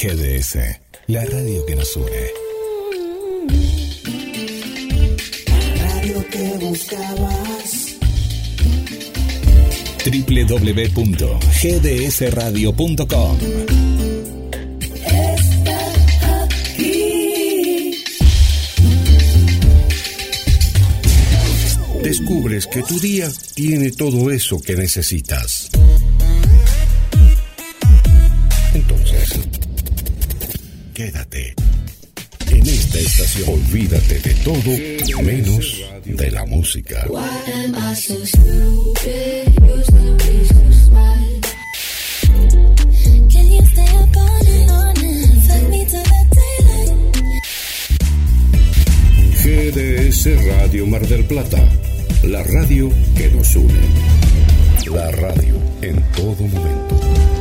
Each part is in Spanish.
GDS, la radio que nos une. La radio que buscabas. www.gdsradio.com Está aquí. Descubres que tu día tiene todo eso que necesitas. Olvídate de todo menos de la música. GDS Radio Mar del Plata, la radio que nos une. La radio en todo momento.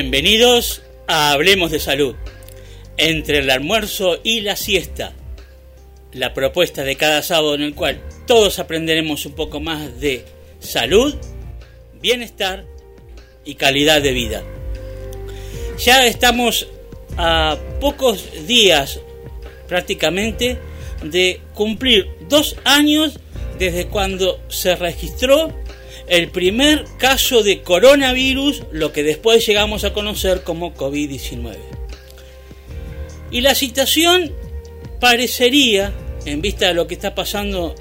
Bienvenidos a Hablemos de Salud. Entre el almuerzo y la siesta, la propuesta de cada sábado en el cual todos aprenderemos un poco más de salud, bienestar y calidad de vida. Ya estamos a pocos días prácticamente de cumplir dos años desde cuando se registró el primer caso de coronavirus, lo que después llegamos a conocer como COVID-19. Y la situación parecería, en vista de lo que está pasando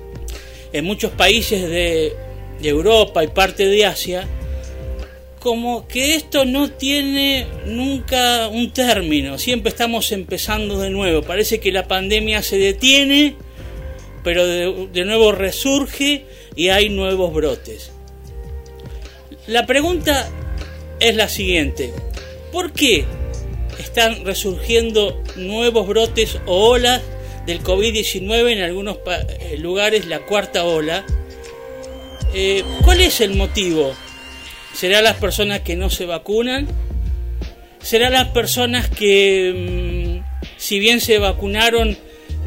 en muchos países de, Europa y parte de Asia, como que esto no tiene nunca un término, siempre estamos empezando de nuevo, parece que la pandemia se detiene, pero de nuevo resurge y hay nuevos brotes. La pregunta es la siguiente. ¿Por qué están resurgiendo nuevos brotes o olas del COVID-19 en algunos eh, lugares, la cuarta ola? Eh, ¿Cuál es el motivo? ¿Será las personas que no se vacunan? ¿Será las personas que, mm, si bien se vacunaron,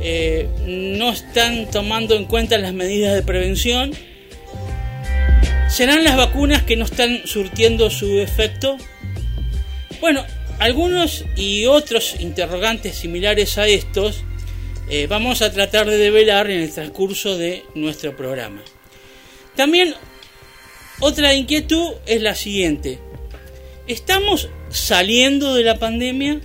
eh, no están tomando en cuenta las medidas de prevención? ¿Serán las vacunas que no están surtiendo su efecto? Bueno, algunos y otros interrogantes similares a estos eh, vamos a tratar de develar en el transcurso de nuestro programa. También otra inquietud es la siguiente. ¿Estamos saliendo de la pandemia?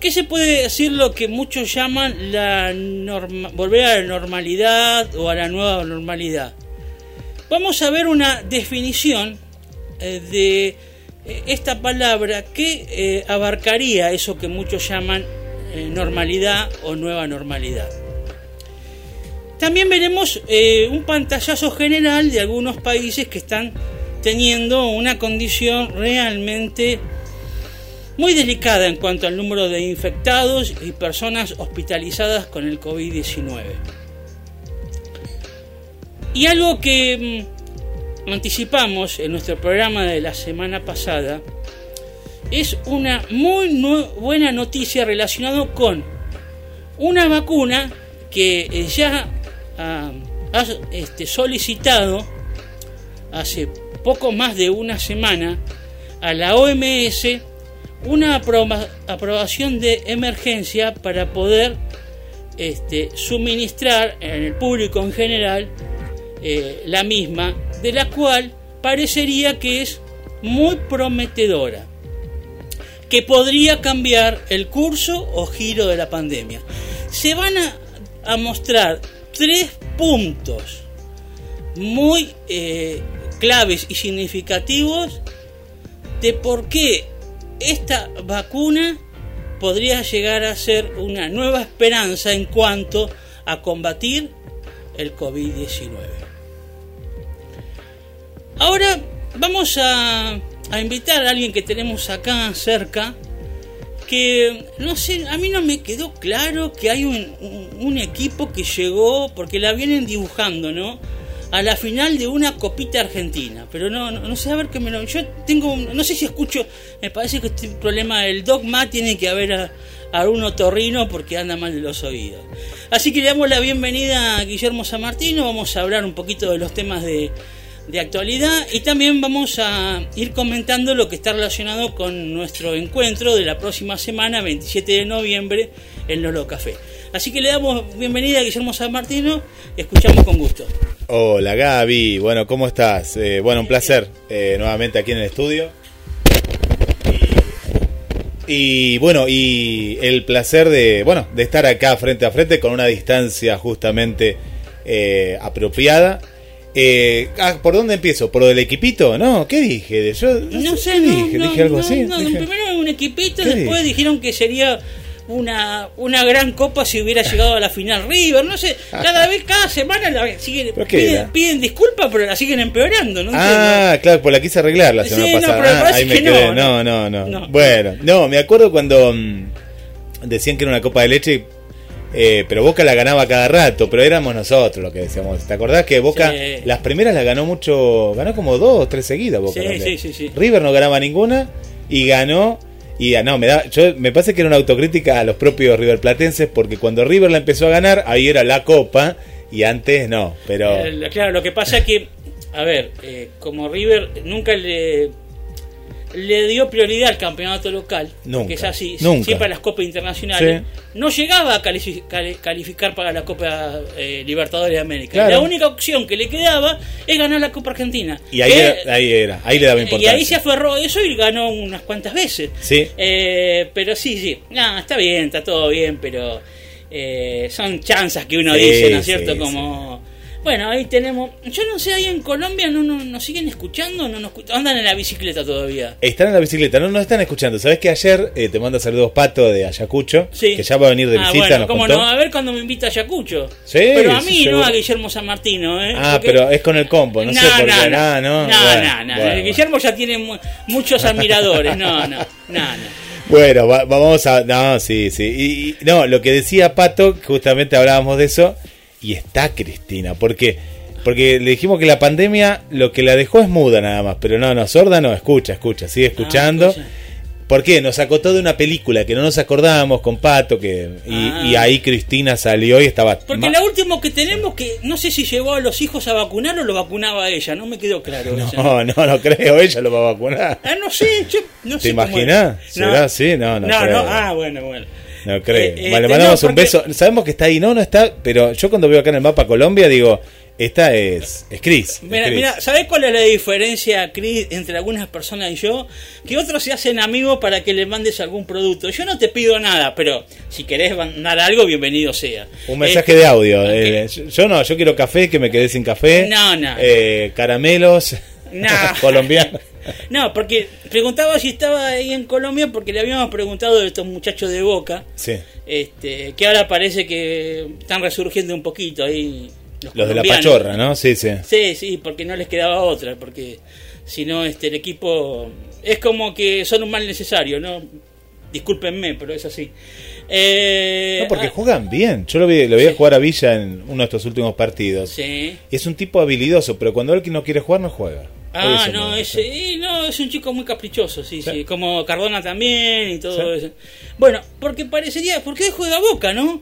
¿Qué se puede decir lo que muchos llaman la norma- volver a la normalidad o a la nueva normalidad? Vamos a ver una definición eh, de eh, esta palabra que eh, abarcaría eso que muchos llaman normalidad o nueva normalidad. También veremos un pantallazo general de algunos países que están teniendo una condición realmente muy delicada en cuanto al número de infectados y personas hospitalizadas con el COVID-19. Y algo que mm, anticipamos en nuestro programa de la semana pasada es una muy buena noticia relacionada con una vacuna que eh, ya ah, ha este, solicitado hace poco más de una semana a la OMS una aproba- aprobación de emergencia para poder este, suministrar en el público en general eh, la misma, de la cual parecería que es muy prometedora, que podría cambiar el curso o giro de la pandemia. Se van a, mostrar tres puntos muy eh, claves y significativos de por qué esta vacuna podría llegar a ser una nueva esperanza en cuanto a combatir el COVID-19. Ahora vamos a, a invitar a alguien que tenemos acá cerca, que no sé, a mí no me quedó claro que hay un, un- equipo que llegó, porque la vienen dibujando, ¿no? A la final de una copita argentina, pero no, no, no sé a ver qué me lo. Yo tengo, no sé si escucho, me parece que este problema del dogma tiene que haber a, a un otorrino porque anda mal de los oídos. Así que le damos la bienvenida a Guillermo San Martino, vamos a hablar un poquito de los temas de, de actualidad y también vamos a ir comentando lo que está relacionado con nuestro encuentro de la próxima semana, 27 de noviembre, en Lolo Café. Así que le damos bienvenida a Guillermo San Martino, escuchamos con gusto. Hola Gaby, bueno, ¿cómo estás? Eh, bueno, un placer eh, nuevamente aquí en el estudio. Y, bueno, y el placer de, bueno, de estar acá frente a frente con una distancia justamente eh, apropiada. Eh, ah, ¿Por dónde empiezo? ¿Por lo del equipito? No, ¿qué dije? Yo, No sé, ¿qué no, dije? no, ¿Dije algo no, así? no, Dije- primero un equipito, ¿Qué después dije? dijeron que sería una, una gran copa si hubiera llegado a la final River, no sé, cada vez, cada semana la siguen, ¿Pero qué piden, piden disculpas, pero la siguen empeorando, ¿no? Ah, claro, pues la quise arreglar la Sí, semana no, pasada. pero me Ah, ahí me que quedé. no, No, no. no, no, No. Bueno, no, me acuerdo cuando mm, decían que era una copa de leche, eh, pero Boca la ganaba cada rato, pero éramos nosotros los que decíamos. ¿Te acordás que Boca Sí. las primeras las ganó mucho, ganó como dos o tres seguidas Boca? Sí, también. sí, sí, sí. River no ganaba ninguna y ganó. Y ah, no, me da, yo me parece que era una autocrítica a los propios riverplatenses porque cuando River la empezó a ganar, ahí era la copa y antes no, pero Eh, claro, lo que pasa es que, a ver, eh, como River nunca le le dio prioridad al campeonato local, Nunca, que es así, nunca. siempre a las copas internacionales, Sí. no llegaba a califi- cali- calificar para la Copa eh, Libertadores de América. Claro. La única opción que le quedaba es ganar la Copa Argentina. y ahí Que- era, ahí era, ahí le daba y importancia. ahí se aferró a eso y ganó unas cuantas veces. Sí. Eh, pero sí, sí. No, está bien, está todo bien, pero eh, son chanzas que uno Sí, dice, ¿no es cierto? Como. Bueno, ahí tenemos. Yo no sé, ahí en Colombia no, no, nos siguen escuchando, no nos andan en la bicicleta todavía. Están en la bicicleta, no nos están escuchando. ¿Sabes que ayer eh, te manda saludos Pato de Ayacucho? Sí. Que ya va a venir de ah, visita, bueno, cómo no, a ver cuando me invita a Ayacucho. Sí, pero a mí, no a Guillermo San Martino, ¿eh? Ah, Porque- pero es con el combo, no, sé por qué. no, no, no, no, bueno, no, bueno, Guillermo ya tiene mu- muchos admiradores, no, no, no, no. Bueno, va- vamos a. No, sí, sí. Y, y- no, lo que decía Pato, justamente hablábamos de eso, y está Cristina, porque. Porque le dijimos que la pandemia lo que la dejó es muda nada más, pero no, no, sorda no, escucha, escucha, sigue escuchando. escucha. ¿Por qué? Nos acotó de una película que no nos acordábamos con Pato, que y, Ah. y ahí Cristina salió y estaba... Porque la última que tenemos que no sé si llevó a los hijos a vacunar o lo vacunaba ella, no me quedó claro. eso. No, no, no creo, ella lo va a vacunar. Ah, no sé, yo no ¿Te sé cómo imaginas? ¿Será así? No, no No, creo. no, ah, bueno, bueno. No creo. Eh, eh, Vale, te- mandamos no, un beso. Sabemos que está ahí, no, no está, pero yo cuando veo acá en el mapa Colombia digo, esta es, es Cris. Mira, Cris. mira, ¿sabés cuál es la diferencia, Chris, entre algunas personas y yo? Que otros se hacen amigos para que le mandes algún producto. Yo no te pido nada, pero si querés mandar algo, bienvenido sea. Un mensaje Este, de audio. ok. eh, yo, yo no, yo quiero café, que me quedé sin café. No, no. Eh, caramelos. No. colombianos. No, porque preguntaba si estaba ahí en Colombia porque le habíamos preguntado de estos muchachos de Boca, Sí. este, que ahora parece que están resurgiendo un poquito ahí. Los de la pachorra, ¿no? Sí, sí. Sí, sí, porque no les quedaba otra, porque si no, este, el equipo es como que son un mal necesario, ¿no? Discúlpenme, pero es así. Eh, No, porque ah, juegan bien. Yo lo vi, lo vi Sí. jugar a Villa en uno de estos últimos partidos. Sí. Y es un tipo habilidoso, pero cuando él no quiere jugar, no juega. Ah, no, es, no, es un chico muy caprichoso, sí, sí, Sí. como Cardona también y todo Sí. eso. Bueno, porque parecería, porque hoy juega Boca, ¿no?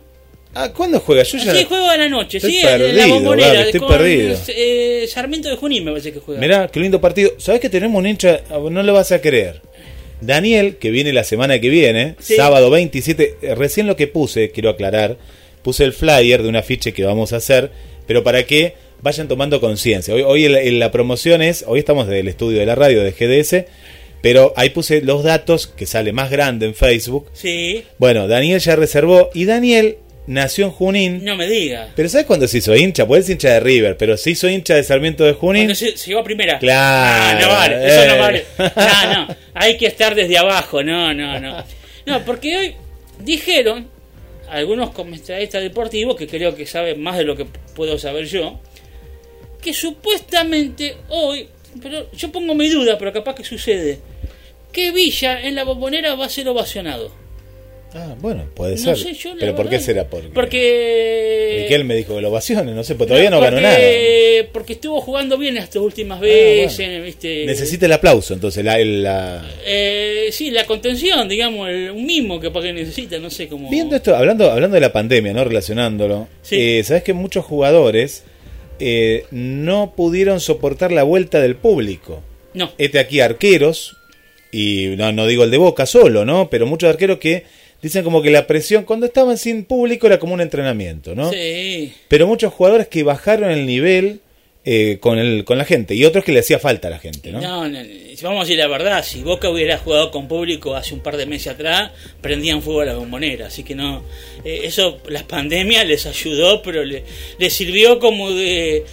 Ah, ¿cuándo juega? Yo ya... Sí, juega a la noche, Estoy sí, en la bombonera, Gaby, estoy con perdido. eh, Sarmiento de Junín me parece que juega. Mirá, qué lindo partido. ¿Sabes que tenemos un hincha? Ah, No lo vas a creer. Daniel, que viene la semana que viene, Sí. sábado 27, eh, recién lo que puse, quiero aclarar, puse el flyer de un afiche que vamos a hacer, pero para que vayan tomando conciencia. Hoy, hoy en la- promoción es, hoy estamos del estudio de la radio de GDS, pero ahí puse los datos que sale más grande en Facebook. Sí, Bueno, Daniel ya reservó y Daniel nació en Junín. no me diga. Pero ¿sabes cuándo se hizo hincha? Pues es hincha de River, pero se hizo hincha de Sarmiento de Junín. Cuando se, llegó a primera. Claro, Ah, no vale, eso no eh. vale. No, no, hay que estar desde abajo, no, no, no. No, porque hoy dijeron algunos comentaristas deportivos, que creo que saben más de lo que puedo saber yo, que supuestamente hoy pero yo pongo mi duda, pero capaz que sucede. ¿Qué Villa en la bombonera va a ser ovacionado? Ah, bueno, puede No ser. sé, yo pero ¿por qué será? Porque, Porque. Riquel me dijo que lo ovaciones, no sé, pues todavía no, ganó porque- nada. Porque estuvo jugando bien estas últimas Ah, veces, bueno. ¿viste? Necesita el aplauso, entonces, la, la- Eh, sí, la contención, digamos, el, un mimo que para que necesita, no sé cómo. Viendo esto, hablando, hablando de la pandemia, ¿no? Relacionándolo, Sí. eh, sabes que muchos jugadores eh, no pudieron soportar la vuelta del público. No. Este aquí arqueros, y no, no digo el de Boca solo, ¿no? Pero muchos arqueros que dicen como que la presión, cuando estaban sin público era como un entrenamiento, ¿no? Sí. Pero muchos jugadores que bajaron el nivel eh, con, el, con la gente, y otros que le hacía falta a la gente, ¿no? No, no, vamos a decir la verdad, si Boca hubiera jugado con público hace un par de meses atrás, prendían fuego a la bombonera, así que no, eh, eso, las pandemias les ayudó, pero le, les sirvió como de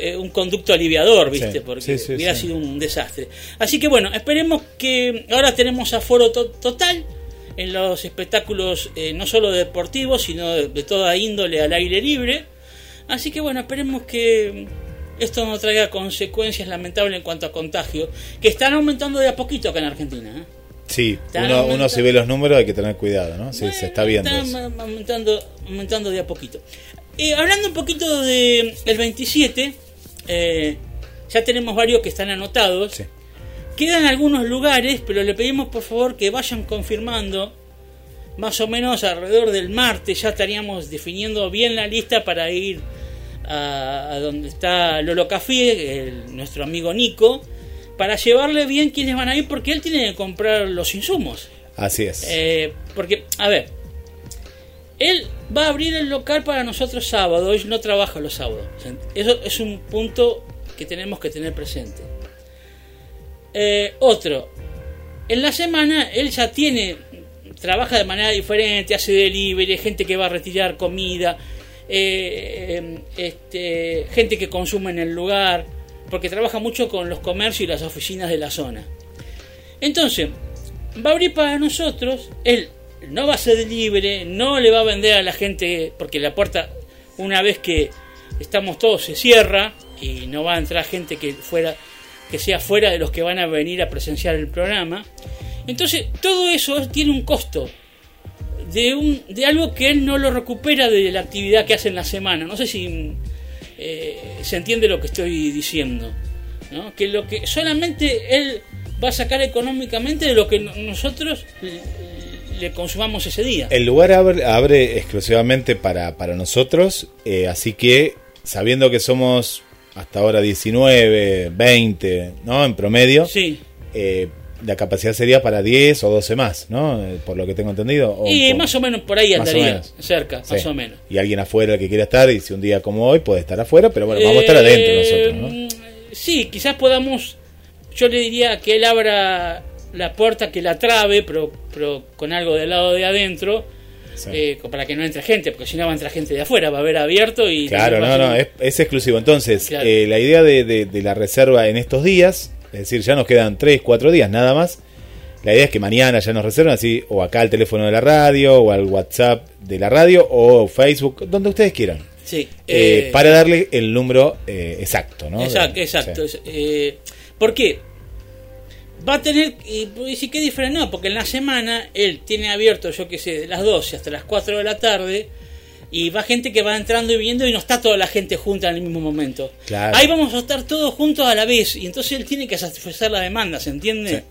eh, un conducto aliviador, ¿viste? Sí, Porque sí, sí, hubiera sido un desastre. Así que bueno, esperemos que ahora tenemos aforo to- total en los espectáculos, eh, no solo deportivos, sino de, de toda índole al aire libre. Así que bueno, esperemos que esto no traiga consecuencias lamentables en cuanto a contagio, que están aumentando de a poquito acá en Argentina. ¿eh? Sí, uno, uno si ve los números hay que tener cuidado, ¿no? Sí, Bueno, se está viendo. Están aumentando, aumentando de a poquito. Eh, hablando un poquito de el 27, eh, ya tenemos varios que están anotados. Sí. Quedan algunos lugares, pero le pedimos por favor que vayan confirmando. Más o menos alrededor del martes ya estaríamos definiendo bien la lista para ir a, a donde está Lolo Café, el- nuestro amigo Nico, para llevarle bien quiénes van a ir, porque él tiene que comprar los insumos. Así es. Eh, porque, a ver, él va a abrir el local para nosotros sábado, él no trabaja los sábados. Eso es un punto que tenemos que tener presente. Eh, otro, en la semana él ya tiene, trabaja de manera diferente, hace delivery, gente que va a retirar comida, eh, este, gente que consume en el lugar, porque trabaja mucho con los comercios y las oficinas de la zona. Entonces, va a abrir para nosotros, él no va a ser libre, no le va a vender a la gente, porque la puerta, una vez que estamos todos, se cierra y no va a entrar gente que fuera que sea fuera de los que van a venir a presenciar el programa. Entonces, todo eso tiene un costo de un de algo que él no lo recupera de la actividad que hace en la semana. No sé si eh, se entiende lo que estoy diciendo. ¿no? Que lo que solamente él va a sacar económicamente de lo que no- nosotros le, le consumamos ese día. El lugar abre, abre exclusivamente para, para nosotros, eh, así que sabiendo que somos hasta ahora 19, 20, ¿no? En promedio, Sí. eh, la capacidad sería para 10 o 12 más, ¿no? Eh, Por lo que tengo entendido. o Y más o menos por ahí andaría, cerca, Sí. más o menos. Y alguien afuera que quiera estar, y si un día como hoy puede estar afuera, pero bueno, vamos a estar adentro Eh, nosotros, ¿no? Sí, quizás podamos, yo le diría que él abra la puerta, que la trabe, pero, pero con algo del lado de adentro, Sí. eh, para que no entre gente, porque si no va a entrar gente de afuera, va a haber abierto y... Claro, no, no, es, es exclusivo. Entonces, Claro. eh, la idea de, de- de la reserva en estos días, es decir, ya nos quedan 3, 4 días nada más. La idea es que mañana ya nos reservan así, o acá al teléfono de la radio, o al WhatsApp de la radio, o Facebook, donde ustedes quieran. Sí, Eh, eh, para darle el número eh, exacto, ¿no? Exacto, De- exacto. Eh, ¿Por qué? Va a tener, y qué diferente, no, porque en la semana él tiene abierto, yo qué sé, de las 12 hasta las 4 de la tarde, y va gente que va entrando y viendo y no está toda la gente junta en el mismo momento. Claro. Ahí vamos a estar todos juntos a la vez, y entonces él tiene que satisfacer la demanda, ¿se entiende? Sí.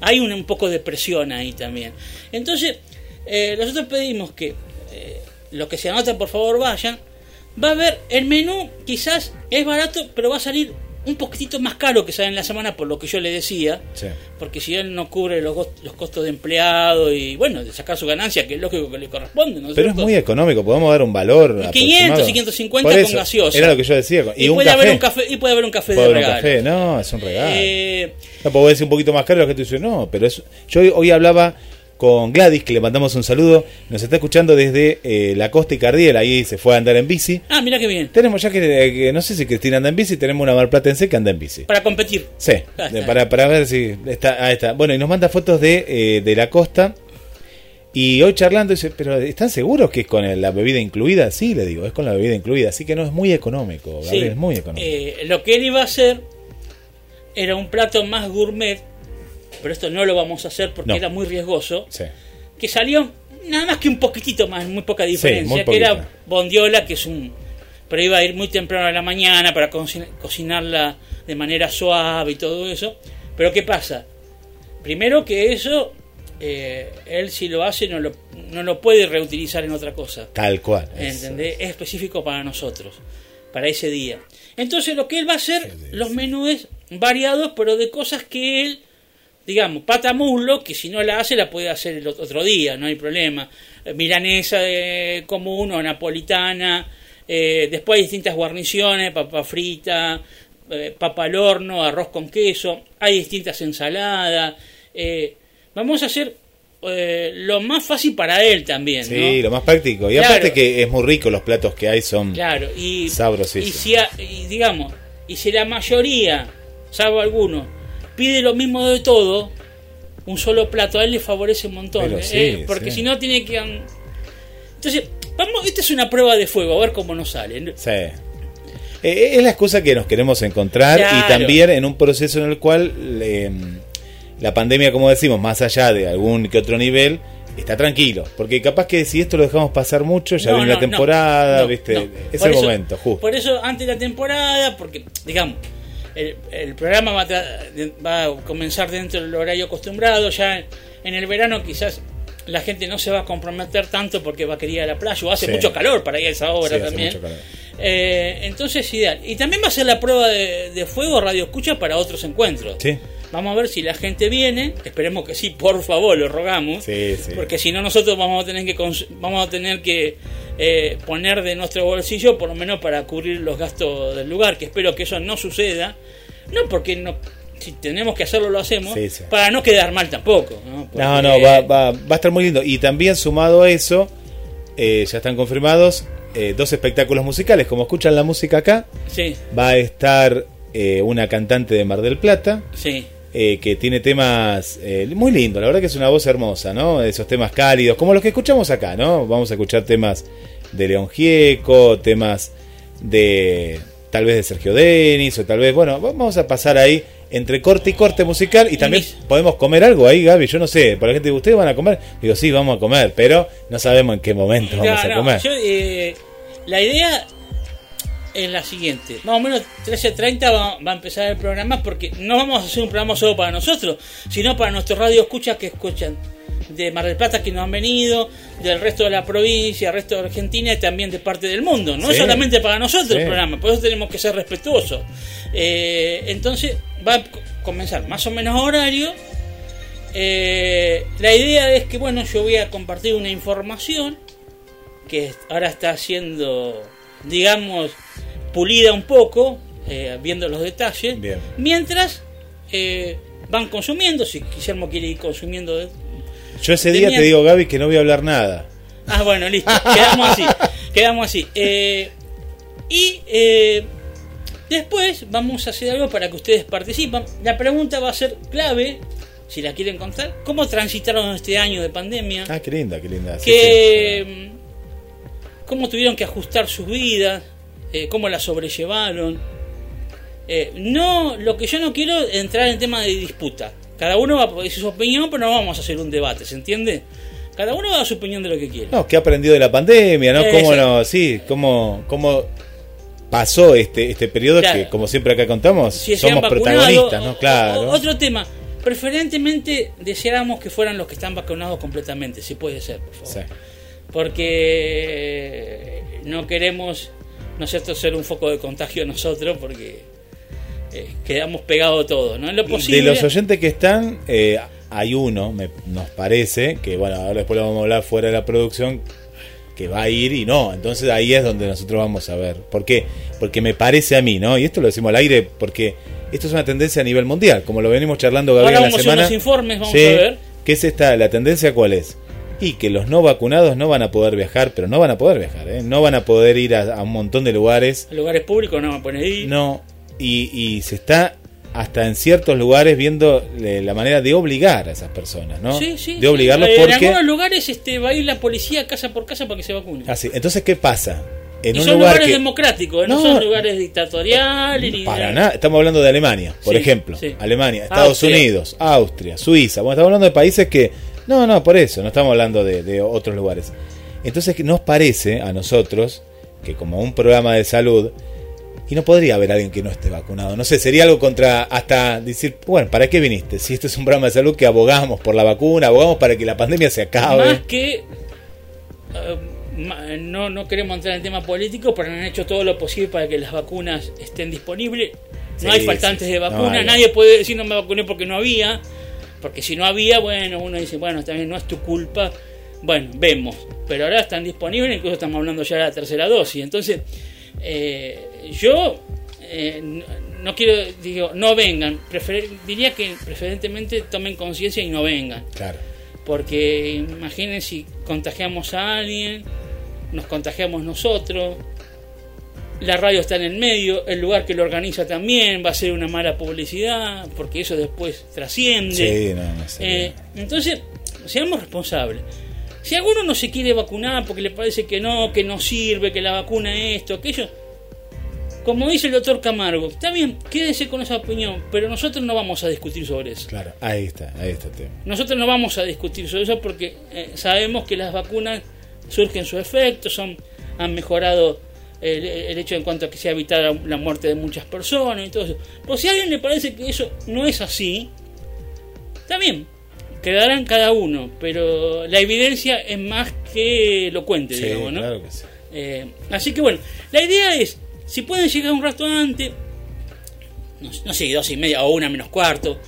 Hay un, un poco de presión ahí también. Entonces, eh, nosotros pedimos que eh, los que se anoten, por favor, vayan. Va a haber el menú, quizás es barato, pero va a salir un poquitito más caro que sale en la semana, por lo que yo le decía. Sí. Porque si él no cubre los, los costos de empleado y, bueno, de sacar su ganancia, que es lógico que le corresponde, ¿no Pero es muy económico, podemos dar un valor. Y 500 aproximado. y 550 Por con eso, gaseosa. Era lo que yo decía. Y, Y, un puede café. haber un café y puede haber un café Puede de un regalo. café. No, es un regalo. Eh, No puedo decir un poquito más caro lo que tú dices, no, pero es, yo hoy, hoy hablaba con Gladys, que le mandamos un saludo, nos está escuchando desde eh, la costa y Cardiel, ahí se fue a andar en bici. ah, mira qué bien. Tenemos ya que, que no sé si Cristina anda en bici, tenemos una marplatense que anda en bici. Para competir. Sí, Ah, para, para ver si está, ahí está. Bueno, y nos manda fotos de, eh, de la costa. Y hoy charlando dice, pero ¿están seguros que es con la bebida incluida? Sí, le digo, es con la bebida incluida, así que no es muy económico, Gabriel, Sí. es muy económico. Eh, lo que él iba a hacer, era un plato más gourmet, pero esto no lo vamos a hacer porque No. era muy riesgoso, Sí. que salió nada más que un poquitito más, muy poca diferencia, muy que era bondiola, que es un... Pero iba a ir muy temprano a la mañana para cocin- cocinarla de manera suave y todo eso. Pero ¿qué pasa? Primero que eso, eh, él si lo hace no lo, no lo puede reutilizar en otra cosa. Tal cual. Es- ¿Entendés? Es específico para nosotros, para ese día. Entonces lo que él va a hacer, los menús variados, pero de cosas que él, digamos, pata muslo, que si no la hace la puede hacer el ot- otro día, no hay problema. Eh, Milanesa eh, común o napolitana, eh, después hay distintas guarniciones, papa frita, eh, papa al horno, arroz con queso, hay distintas ensaladas. eh, vamos a hacer eh, lo más fácil para él también. Sí, ¿no? lo más práctico. Y Claro. aparte que es muy rico los platos que hay son Claro, y, sabrosísimos. y si a- y digamos, y si la mayoría, salvo algunos, pide lo mismo de todo, un solo plato a él le favorece un montón, ¿eh? sí, porque sí. si no tiene que entonces, vamos, esta es una prueba de fuego, a ver cómo nos sale. Sí. Eh, es la excusa que nos queremos encontrar y también en un proceso en el cual eh, la pandemia, como decimos, más allá de algún que otro nivel, está tranquilo. Porque capaz que si esto lo dejamos pasar mucho, ya No, viene no, la temporada, no, ¿viste? Es Por el eso- momento, justo. Por eso, antes de la temporada, porque, digamos, el, el programa va a, va a comenzar dentro del horario acostumbrado. Ya en el verano, quizás la gente no se va a comprometer tanto porque va a querer ir a la playa o hace Sí. mucho calor para ir a esa hora Sí, también. mucho calor. Eh, entonces, ideal. Y también va a ser la prueba de, de fuego radio escucha para otros encuentros. Sí. Vamos a ver si la gente viene. Esperemos que sí, por favor, lo rogamos. Sí, sí. Porque si no, nosotros vamos a tener que vamos a tener que eh, poner de nuestro bolsillo, por lo menos para cubrir los gastos del lugar. Que espero que eso no suceda. No porque no, si tenemos que hacerlo, lo hacemos. Sí, sí. Para no quedar mal tampoco. No, Porque- No, no, va, va, va a estar muy lindo. Y también sumado a eso, eh, ya están confirmados eh, dos espectáculos musicales. Como escuchan la música acá, Sí, va a estar eh, una cantante de Mar del Plata. sí. Eh, que tiene temas eh, muy lindos, la verdad que es una voz hermosa, ¿no? Esos temas cálidos, como los que escuchamos acá, ¿no? Vamos a escuchar temas de León Gieco, temas de tal vez de Sergio Denis, o tal vez, bueno, vamos a pasar ahí entre corte y corte musical y también podemos comer algo ahí, Gaby, yo no sé, por la gente, ¿ustedes van a comer? Digo, sí, vamos a comer, pero no sabemos en qué momento vamos No, a no, comer. yo, eh, la idea es la siguiente. Más o menos 13.30 va, va a empezar el programa porque no vamos a hacer un programa solo para nosotros, sino para nuestros radio escuchas que escuchan de Mar del Plata que nos han venido, del resto de la provincia, del resto de Argentina y también de parte del mundo. No Sí. es solamente para nosotros Sí. el programa, por eso tenemos que ser respetuosos. Eh, entonces va a comenzar más o menos horario. Eh, la idea es que, bueno, yo voy a compartir una información que ahora está siendo, digamos, pulida un poco, eh, viendo los detalles, Bien. mientras eh, van consumiendo, si Guillermo quiere ir consumiendo... de- Yo ese día te digo, Gaby, que no voy a hablar nada. Ah, bueno, listo, quedamos así, quedamos así. Eh, y después vamos a hacer algo para que ustedes participen. La pregunta va a ser clave, si la quieren contar, ¿cómo transitaron este año de pandemia? Ah, qué linda, qué linda. Sí, que sí. mm, cómo tuvieron que ajustar sus vidas, eh, cómo la sobrellevaron. Eh, no, lo que yo no quiero es entrar en tema de disputa. Cada uno va a decir su opinión, pero no vamos a hacer un debate, ¿se entiende? Cada uno va a dar su opinión de lo que quiere. No, ¿qué ha aprendido de la pandemia, no? ¿Cómo no? Sí, cómo, cómo pasó este, este periodo Claro. que, como siempre acá contamos, si somos protagonistas, ¿no? o- Claro. o- otro tema, preferentemente deseáramos que fueran los que están vacunados completamente, si puede ser, por favor. Sí. porque no queremos, ¿no es cierto?, ser un foco de contagio nosotros, porque eh, quedamos pegados todos, ¿no? En lo posible. De los oyentes que están, eh, hay uno, me, nos parece, que bueno, ahora después lo vamos a hablar fuera de la producción, que va a ir y no. Entonces ahí es donde nosotros vamos a ver. ¿Por qué? Porque me parece a mí, ¿no? Y esto lo decimos al aire porque esto es una tendencia a nivel mundial, como lo venimos charlando Gabriel Ahora en la vamos a semana. unos informes, vamos Sí, a ver. ¿Qué es esta? ¿La tendencia cuál es? Y que los no vacunados no van a poder viajar, pero no van a poder viajar, ¿eh? No van a poder ir a, a un montón de lugares. A lugares públicos no van a poner ahí. No, y, y se está hasta en ciertos lugares viendo eh, la manera de obligar a esas personas, ¿no? Sí, sí. de obligarlos sí. En porque... algunos lugares este, va a ir la policía casa por casa para que se vacunen. Así, entonces, ¿qué pasa? en y un son lugar lugares que... democráticos, no, No. son lugares dictatoriales ni Para nada, estamos hablando de Alemania, por Sí, ejemplo. sí. Alemania, Estados Austria. Unidos, Austria, Suiza. Bueno, estamos hablando de países que. No, no, por eso, no estamos hablando de, de otros lugares. Entonces, nos parece a nosotros que, como un programa de salud, y no podría haber alguien que no esté vacunado. No sé, sería algo contra. Hasta decir, bueno, ¿para qué viniste? Si este es un programa de salud que abogamos por la vacuna, abogamos para que la pandemia se acabe. Más que eh, no, no queremos entrar en tema político, pero han hecho todo lo posible para que las vacunas estén disponibles. No Sí, hay faltantes sí, de no vacuna, hay. nadie puede decir no me vacuné porque no había, porque si no había, bueno, uno dice, bueno, también no es tu culpa. Bueno, vemos, pero ahora están disponibles, incluso estamos hablando ya de la tercera dosis. Entonces, eh, yo eh, no, no quiero, digo, no vengan, prefer- diría que preferentemente tomen conciencia y no vengan. Claro. Porque imaginen si contagiamos a alguien, nos contagiamos nosotros, la radio está en el medio, el lugar que lo organiza también va a ser una mala publicidad, porque eso después trasciende. Sí, no, no sé. Eh, entonces, seamos responsables. Si alguno no se quiere vacunar porque le parece que no, que no sirve, que la vacuna es esto, aquello, como dice el doctor Camargo, está bien, quédese con esa opinión, pero nosotros no vamos a discutir sobre eso. Claro, ahí está, ahí está el tema. Nosotros no vamos a discutir sobre eso porque eh, sabemos que las vacunas surgen sus efectos, son, han mejorado el, el hecho en cuanto a que se ha evitado la, la muerte de muchas personas y todo eso. Pues si a alguien le parece que eso no es así, está bien, quedarán cada uno, pero la evidencia es más que elocuente, Sí, digamos, ¿no? claro que sí. Eh, así que bueno, la idea es, si pueden llegar un rato antes, no, no sé, dos y media o una menos cuarto,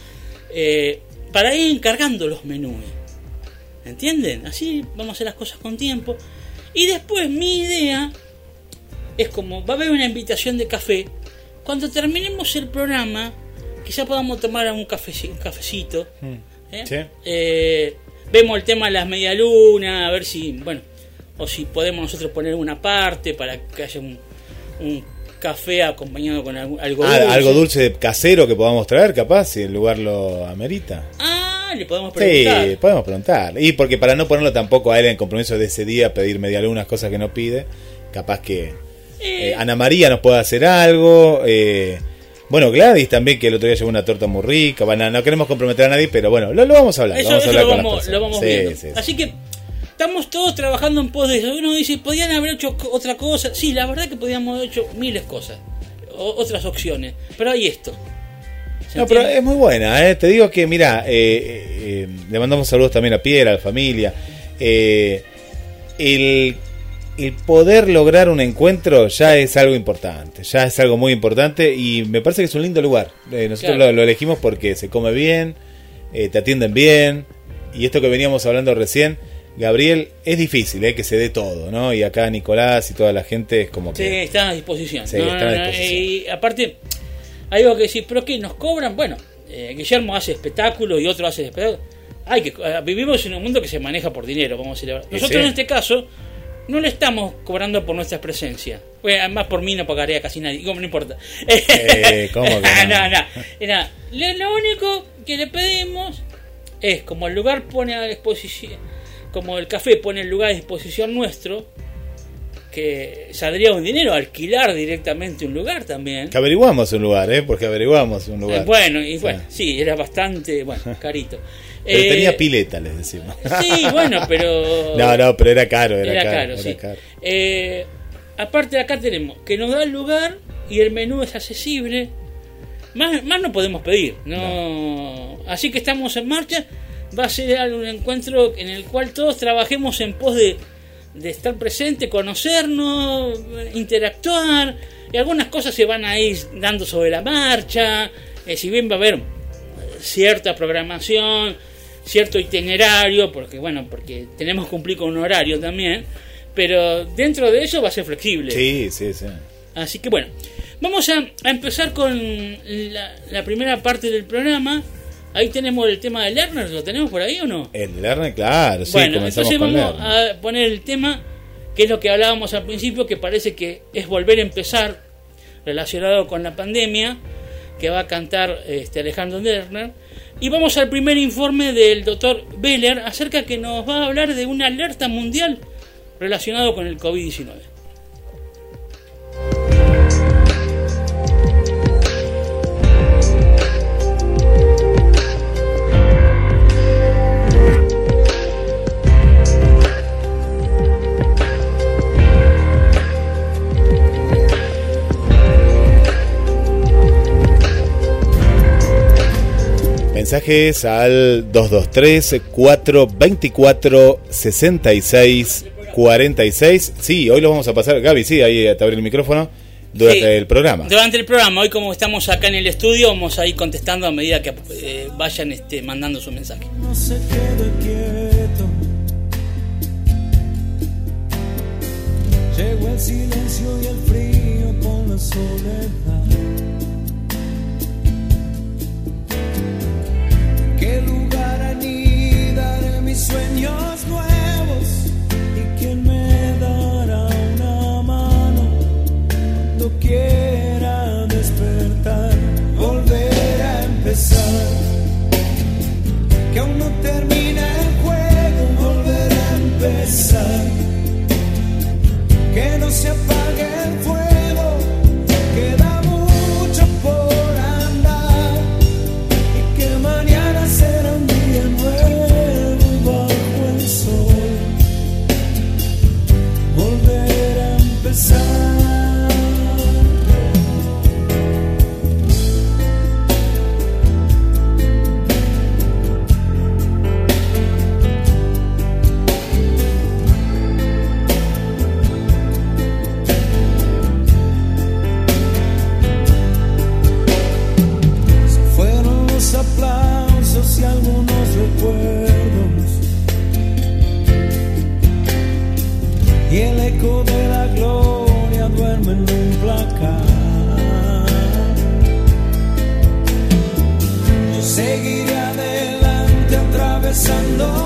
eh, para ir encargando los menús. ¿Entienden? Así vamos a hacer las cosas con tiempo. Y después mi idea es como, va a haber una invitación de café. Cuando terminemos el programa, quizá podamos tomar un, cafeci- un cafecito. ¿eh? Sí. Eh, vemos el tema de las medialunas, a ver si, bueno, o si podemos nosotros poner una parte para que haya un, un café acompañado con algo, algo Ah, dulce. algo dulce casero que podamos traer, capaz, si el lugar lo amerita. Ah, le podemos preguntar. Sí, podemos preguntar. Y porque para no ponerlo tampoco a él en compromiso de ese día, pedir media luna, cosas que no pide, capaz que Eh, Ana María nos puede hacer algo. eh, bueno, Gladys también, que el otro día llevó una torta muy rica. Bueno, no queremos comprometer a nadie, pero bueno, lo, lo vamos a hablar. Eso, vamos a eso hablar lo, vamos, personas. lo vamos Sí, viendo. sí, sí. Así que estamos todos trabajando en pos de eso. Uno dice, ¿podían haber hecho otra cosa? Sí, la verdad que podíamos haber hecho miles de cosas. O- otras opciones. Pero hay esto. ¿Se No, pero es muy buena, ¿eh? te digo que, mira, eh, le mandamos saludos también a Piera, a la familia. El, el poder lograr un encuentro ya es algo importante, ya es algo muy importante y me parece que es un lindo lugar. Eh, nosotros Claro. lo, lo elegimos porque se come bien, eh, te atienden bien y esto que veníamos hablando recién, Gabriel, es difícil eh, que se dé todo, ¿no? Y acá Nicolás y toda la gente es como Sí, que... está a disposición. Sí, No, está a no, disposición. Y aparte, hay algo que decir, ¿pero qué? ¿Nos cobran? Bueno, eh, Guillermo hace espectáculos y otro hace espectáculos. Hay que, eh, vivimos en un mundo que se maneja por dinero, vamos a. Y Nosotros sí. en este caso no le estamos cobrando por nuestra presencia. Bueno, además por mí no pagaría casi nadie, como no importa. Eh, ¿cómo que no? no, no. Era, lo, único que le pedimos es, como el lugar pone a disposición, como el café pone el lugar a disposición nuestro, que saldría un dinero alquilar directamente un lugar también. Que averiguamos un lugar, ¿eh? Porque averiguamos un lugar. Eh, bueno, y Sí. bueno, sí, era bastante, bueno, carito. Pero Eh, tenía pileta, les decimos. Sí, bueno, pero... No, no, pero era caro, era, Era caro. caro, era sí. caro. Eh, aparte de acá tenemos que nos da el lugar y el menú es accesible. Más, más no podemos pedir. No. Así que estamos en marcha. Va a ser un encuentro en el cual todos trabajemos en pos de, de estar presente, conocernos, interactuar. Y algunas cosas se van a ir dando sobre la marcha. Eh, si bien va a haber cierta programación, cierto itinerario, porque bueno, porque tenemos que cumplir con un horario también, pero dentro de eso va a ser flexible. Sí, sí, sí. Así que bueno, vamos a, a empezar con la, la primera parte del programa. Ahí tenemos el tema de Lerner, ¿lo tenemos por ahí o no? El Lerner, claro, sí, bueno, comenzamos entonces con vamos Lerner. a poner el tema, que es lo que hablábamos al principio, que parece que es volver a empezar relacionado con la pandemia, que va a cantar este, Alejandro Lerner. Y vamos al primer informe del doctor Beller acerca que nos va a hablar de una alerta mundial relacionado con el COVID-19. Mensajes al 223-424-6646. Sí, hoy lo vamos a pasar. Gaby, sí, ahí te abre el micrófono durante Sí. el programa. Durante el programa, hoy como estamos acá en el estudio, vamos a ir contestando a medida que eh, vayan este, mandando su mensaje. no se quede quieto. Llegó el silencio y el frío con la soledad. ¿Qué lugar anidaré mis sueños nuevos? ¿Y quién me dará una mano cuando quiera despertar? Volver a empezar que aún no termina el juego, volver a empezar. Que no se apague No.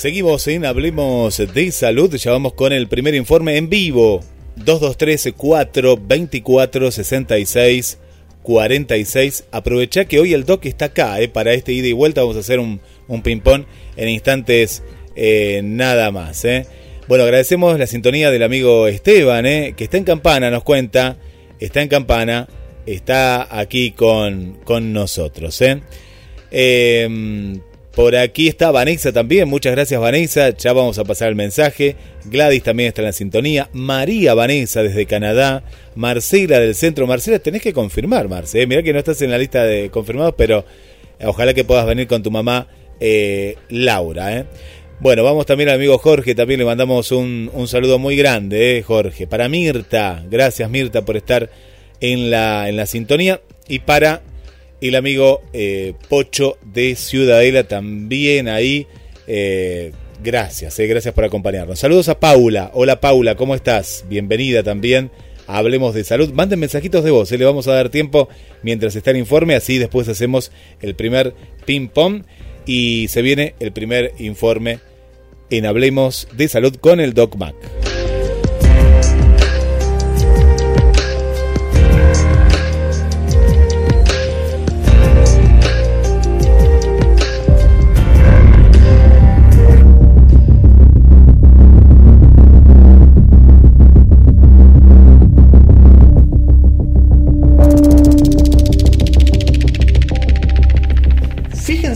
seguimos en Hablemos de Salud. Ya vamos con el primer informe en vivo. 223-424-66 46. Aprovecha que hoy el doc está acá eh, para este ida y vuelta. Vamos a hacer un, un ping-pong en instantes eh, nada más. eh. Bueno, agradecemos la sintonía del amigo Esteban, ¿eh? que está en Campana, nos cuenta, está en Campana, está aquí con, con nosotros. ¿eh? Eh, por aquí está Vanessa también, muchas gracias Vanessa, ya vamos a pasar el mensaje. Gladys también está en la sintonía. María Vanessa desde Canadá. Marcela del centro. Marcela, tenés que confirmar, Marce. ¿eh? Mirá que no estás en la lista de confirmados, pero ojalá que puedas venir con tu mamá eh, Laura. ¿eh? Bueno, vamos también al amigo Jorge, también le mandamos un, saludo muy grande, ¿eh, Jorge. Para Mirta, gracias Mirta por estar en la, en la sintonía. Y para el amigo eh, Pocho de Ciudadela también ahí. Eh, gracias, eh, gracias por acompañarnos. Saludos a Paula. Hola Paula, ¿cómo estás? Bienvenida también. Hablemos de salud. Manden mensajitos de voz, le vamos a dar tiempo mientras está el informe, así después hacemos el primer ping-pong y se viene el primer informe en Hablemos de Salud con el Doc Mac.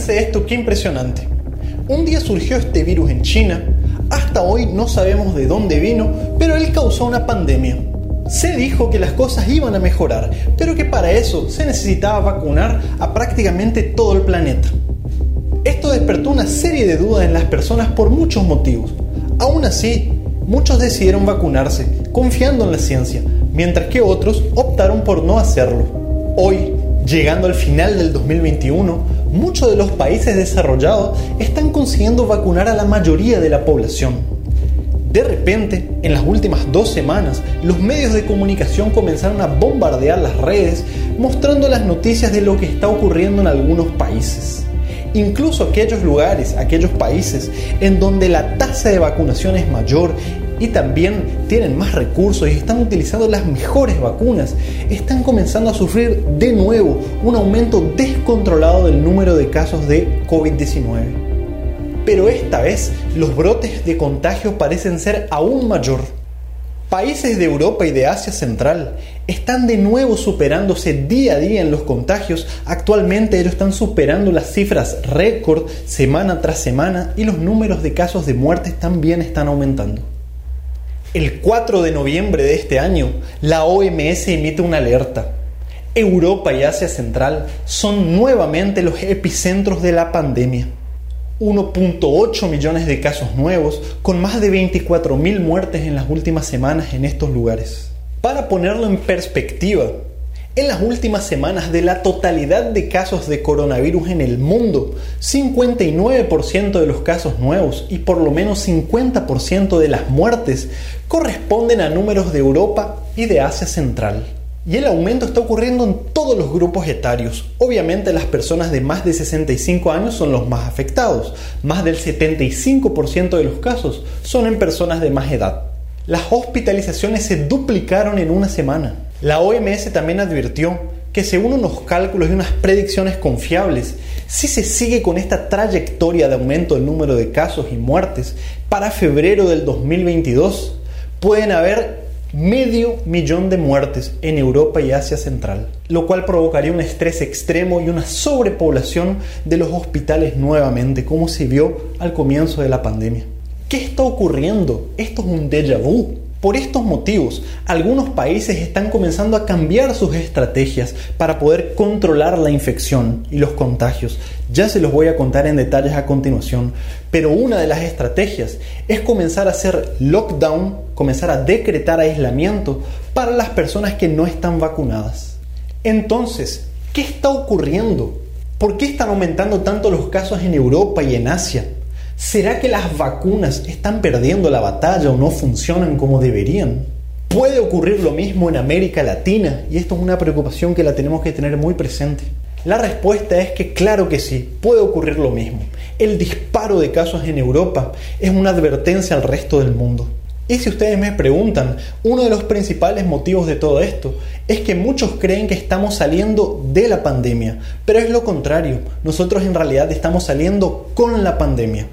Esto, qué impresionante. Un día surgió este virus en China, hasta hoy no sabemos de dónde vino, pero él causó una pandemia. Se dijo que las cosas iban a mejorar, pero que para eso se necesitaba vacunar a prácticamente todo el planeta. Esto despertó una serie de dudas en las personas por muchos motivos. Aún así, muchos decidieron vacunarse, confiando en la ciencia, mientras que otros optaron por no hacerlo. Hoy, llegando al final del 2021, muchos de los países desarrollados están consiguiendo vacunar a la mayoría de la población. De repente, en las últimas dos semanas, los medios de comunicación comenzaron a bombardear las redes mostrando las noticias de lo que está ocurriendo en algunos países. Incluso aquellos lugares, aquellos países en donde la tasa de vacunación es mayor y también tienen más recursos y están utilizando las mejores vacunas, están comenzando a sufrir de nuevo un aumento descontrolado del número de casos de COVID-19. Pero esta vez los brotes de contagio parecen ser aún mayor. Países de Europa y de Asia Central están de nuevo superándose día a día en los contagios. Actualmente ellos están superando las cifras récord semana tras semana y los números de casos de muertes también están aumentando. El 4 de noviembre de este año, la OMS emite una alerta. Europa y Asia Central son nuevamente los epicentros de la pandemia. 1.8 millones de casos nuevos, con más de 24.000 muertes en las últimas semanas en estos lugares. Para ponerlo en perspectiva, en las últimas semanas de la totalidad de casos de coronavirus en el mundo, 59% de los casos nuevos y por lo menos 50% de las muertes corresponden a números de Europa y de Asia Central. Y el aumento está ocurriendo en todos los grupos etarios. Obviamente las personas de más de 65 años son los más afectados. Más del 75% de los casos son en personas de más edad. Las hospitalizaciones se duplicaron en una semana. La OMS también advirtió que según unos cálculos y unas predicciones confiables, si se sigue con esta trayectoria de aumento del número de casos y muertes, para febrero del 2022 pueden haber medio millón de muertes en Europa y Asia Central, lo cual provocaría un estrés extremo y una sobrepoblación de los hospitales nuevamente, como se vio al comienzo de la pandemia. ¿Qué está ocurriendo? Esto es un déjà vu. Por estos motivos, algunos países están comenzando a cambiar sus estrategias para poder controlar la infección y los contagios. Ya se los voy a contar en detalles a continuación, pero una de las estrategias es comenzar a hacer lockdown, comenzar a decretar aislamiento para las personas que no están vacunadas. Entonces, ¿qué está ocurriendo? ¿Por qué están aumentando tanto los casos en Europa y en Asia? ¿Será que las vacunas están perdiendo la batalla o no funcionan como deberían? Puede ocurrir lo mismo en América Latina y esto es una preocupación que la tenemos que tener muy presente. La respuesta es que claro que sí, puede ocurrir lo mismo. El disparo de casos en Europa es una advertencia al resto del mundo. Y si ustedes me preguntan, uno de los principales motivos de todo esto es que muchos creen que estamos saliendo de la pandemia, pero es lo contrario, nosotros en realidad estamos saliendo con la pandemia.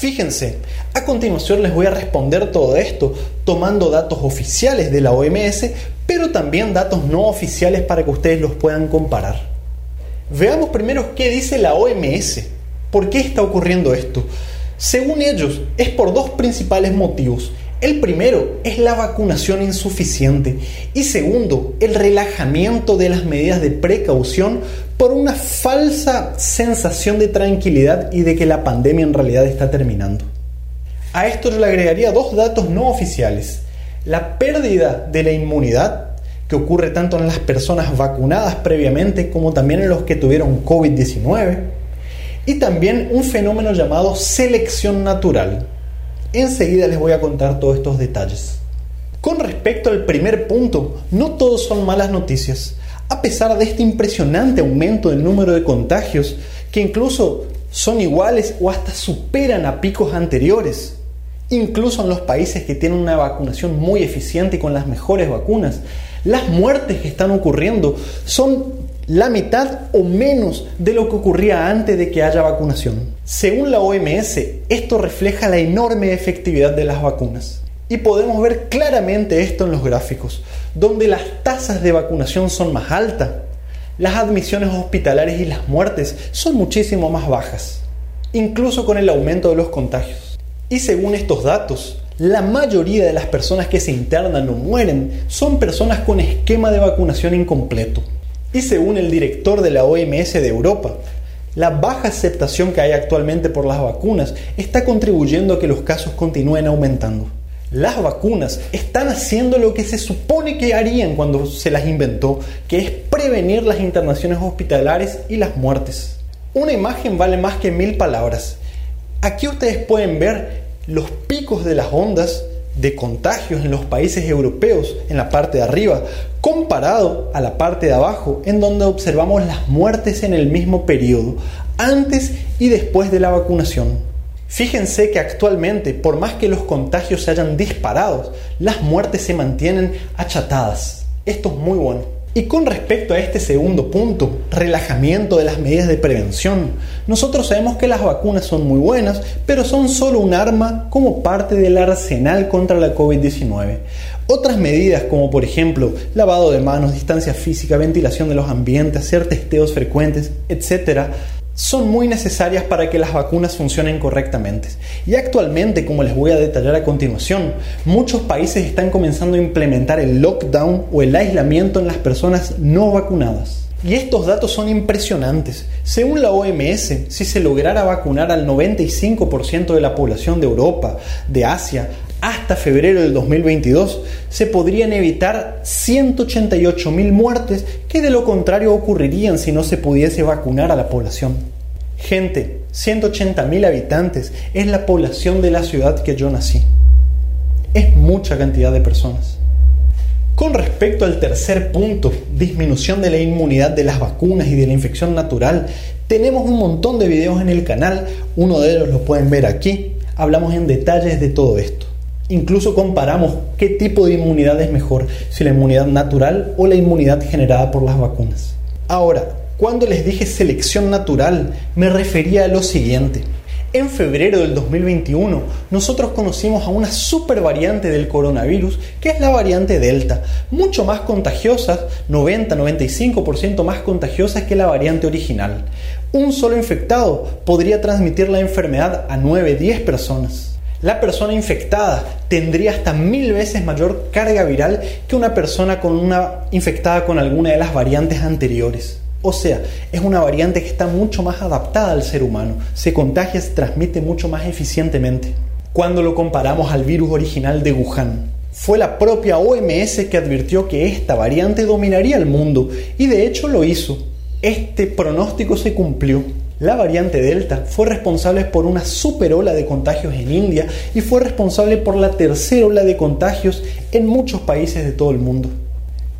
Fíjense, a continuación les voy a responder todo esto tomando datos oficiales de la OMS, pero también datos no oficiales para que ustedes los puedan comparar. Veamos primero qué dice la OMS. ¿Por qué está ocurriendo esto? Según ellos, es por dos principales motivos. El primero es la vacunación insuficiente y segundo, el relajamiento de las medidas de precaución por una falsa sensación de tranquilidad y de que la pandemia en realidad está terminando. A esto yo le agregaría dos datos no oficiales. La pérdida de la inmunidad, que ocurre tanto en las personas vacunadas previamente como también en los que tuvieron COVID-19, y también un fenómeno llamado selección natural, Enseguida les voy a contar todos estos detalles. Con respecto al primer punto, no todos son malas noticias. A pesar de este impresionante aumento del número de contagios, que incluso son iguales o hasta superan a picos anteriores, incluso en los países que tienen una vacunación muy eficiente y con las mejores vacunas, las muertes que están ocurriendo son la mitad o menos de lo que ocurría antes de que haya vacunación. Según la OMS, esto refleja la enorme efectividad de las vacunas. Y podemos ver claramente esto en los gráficos, donde las tasas de vacunación son más altas, las admisiones hospitalarias y las muertes son muchísimo más bajas, incluso con el aumento de los contagios. Y según estos datos, la mayoría de las personas que se internan o mueren son personas con esquema de vacunación incompleto. Y según el director de la OMS de Europa, la baja aceptación que hay actualmente por las vacunas está contribuyendo a que los casos continúen aumentando. Las vacunas están haciendo lo que se supone que harían cuando se las inventó, que es prevenir las internaciones hospitalarias y las muertes. Una imagen vale más que mil palabras. Aquí ustedes pueden ver los picos de las ondas de contagios en los países europeos en la parte de arriba, comparado a la parte de abajo, en donde observamos las muertes en el mismo periodo, antes y después de la vacunación. Fíjense que actualmente, por más que los contagios se hayan disparado, las muertes se mantienen achatadas. Esto es muy bueno. Y con respecto a este segundo punto, relajamiento de las medidas de prevención, nosotros sabemos que las vacunas son muy buenas, pero son solo un arma como parte del arsenal contra la COVID-19. Otras medidas como por ejemplo lavado de manos, distancia física, ventilación de los ambientes, hacer testeos frecuentes, etc., son muy necesarias para que las vacunas funcionen correctamente. Y actualmente, como les voy a detallar a continuación, muchos países están comenzando a implementar el lockdown o el aislamiento en las personas no vacunadas. Y estos datos son impresionantes. Según la OMS, si se lograra vacunar al 95% de la población de Europa, de Asia, hasta febrero del 2022, se podrían evitar 188.000 muertes que de lo contrario ocurrirían si no se pudiese vacunar a la población. Gente, 180.000 habitantes es la población de la ciudad que yo nací. Es mucha cantidad de personas. Con respecto al tercer punto, disminución de la inmunidad de las vacunas y de la infección natural, tenemos un montón de videos en el canal, uno de ellos lo pueden ver aquí, hablamos en detalles de todo esto. Incluso comparamos qué tipo de inmunidad es mejor, si la inmunidad natural o la inmunidad generada por las vacunas. Ahora, cuando les dije selección natural, me refería a lo siguiente. En febrero del 2021, nosotros conocimos a una super variante del coronavirus, que es la variante Delta, mucho más contagiosa, 90-95% más contagiosa que la variante original. Un solo infectado podría transmitir la enfermedad a 9-10 personas. La persona infectada tendría hasta mil veces mayor carga viral que una persona con una infectada con alguna de las variantes anteriores. O sea, es una variante que está mucho más adaptada al ser humano, se contagia, se transmite mucho más eficientemente. Cuando lo comparamos al virus original de Wuhan, fue la propia OMS que advirtió que esta variante dominaría el mundo y de hecho lo hizo. Este pronóstico se cumplió. La variante Delta fue responsable por una super ola de contagios en India y fue responsable por la tercera ola de contagios en muchos países de todo el mundo.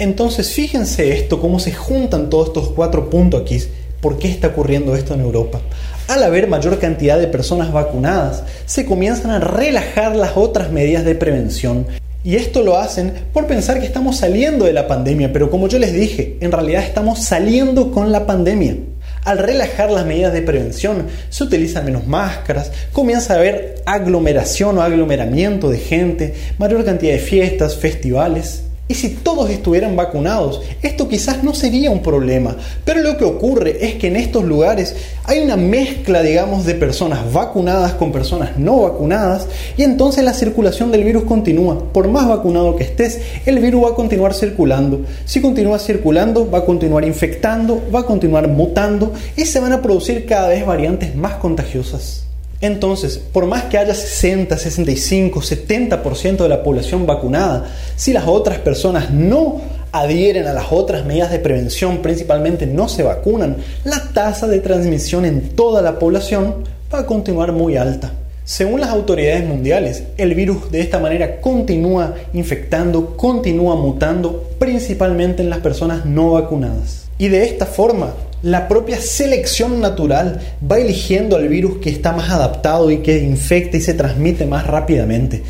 Entonces fíjense esto, cómo se juntan todos estos cuatro puntos aquí. ¿Por qué está ocurriendo esto en Europa? Al haber mayor cantidad de personas vacunadas, se comienzan a relajar las otras medidas de prevención. Y esto lo hacen por pensar que estamos saliendo de la pandemia, pero como yo les dije, en realidad estamos saliendo con la pandemia. Al relajar las medidas de prevención, se utilizan menos máscaras, comienza a haber aglomeración o aglomeramiento de gente, mayor cantidad de fiestas, festivales. Y si todos estuvieran vacunados, esto quizás no sería un problema. Pero lo que ocurre es que en estos lugares hay una mezcla, digamos, de personas vacunadas con personas no vacunadas y entonces la circulación del virus continúa. Por más vacunado que estés, el virus va a continuar circulando. Si continúa circulando, va a continuar infectando, va a continuar mutando y se van a producir cada vez variantes más contagiosas. Entonces, por más que haya 60, 65, 70% de la población vacunada, si las otras personas no adhieren a las otras medidas de prevención, principalmente no se vacunan, la tasa de transmisión en toda la población va a continuar muy alta. Según las autoridades mundiales, el virus de esta manera continúa infectando, continúa mutando, principalmente en las personas no vacunadas. Y de esta forma, la propia selección natural va eligiendo al virus que está más adaptado y que infecta y se transmite más rápidamente.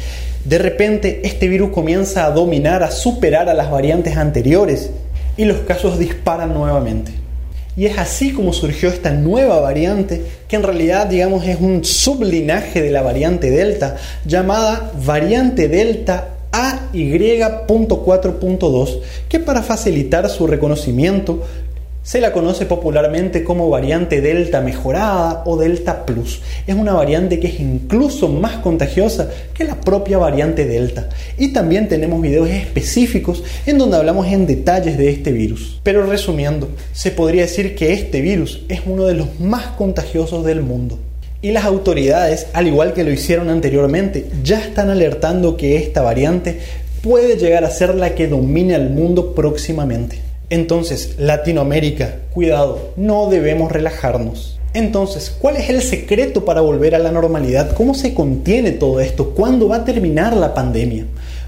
De repente este virus comienza a dominar, a superar a las variantes anteriores y los casos disparan nuevamente. Y es así como surgió esta nueva variante, que en realidad digamos es un sublinaje de la variante Delta, llamada variante Delta AY.4.2, que para facilitar su reconocimiento se la conoce popularmente como variante Delta mejorada o Delta Plus. Es una variante que es incluso más contagiosa que la propia variante Delta. Y también tenemos videos específicos en donde hablamos en detalles de este virus. Pero resumiendo, se podría decir que este virus es uno de los más contagiosos del mundo. Y las autoridades, al igual que lo hicieron anteriormente, ya están alertando que esta variante puede llegar a ser la que domine al mundo próximamente. Entonces, Latinoamérica, cuidado, no debemos relajarnos. Entonces, ¿cuál es el secreto para volver a la normalidad? ¿Cómo se contiene todo esto? ¿Cuándo va a terminar la pandemia?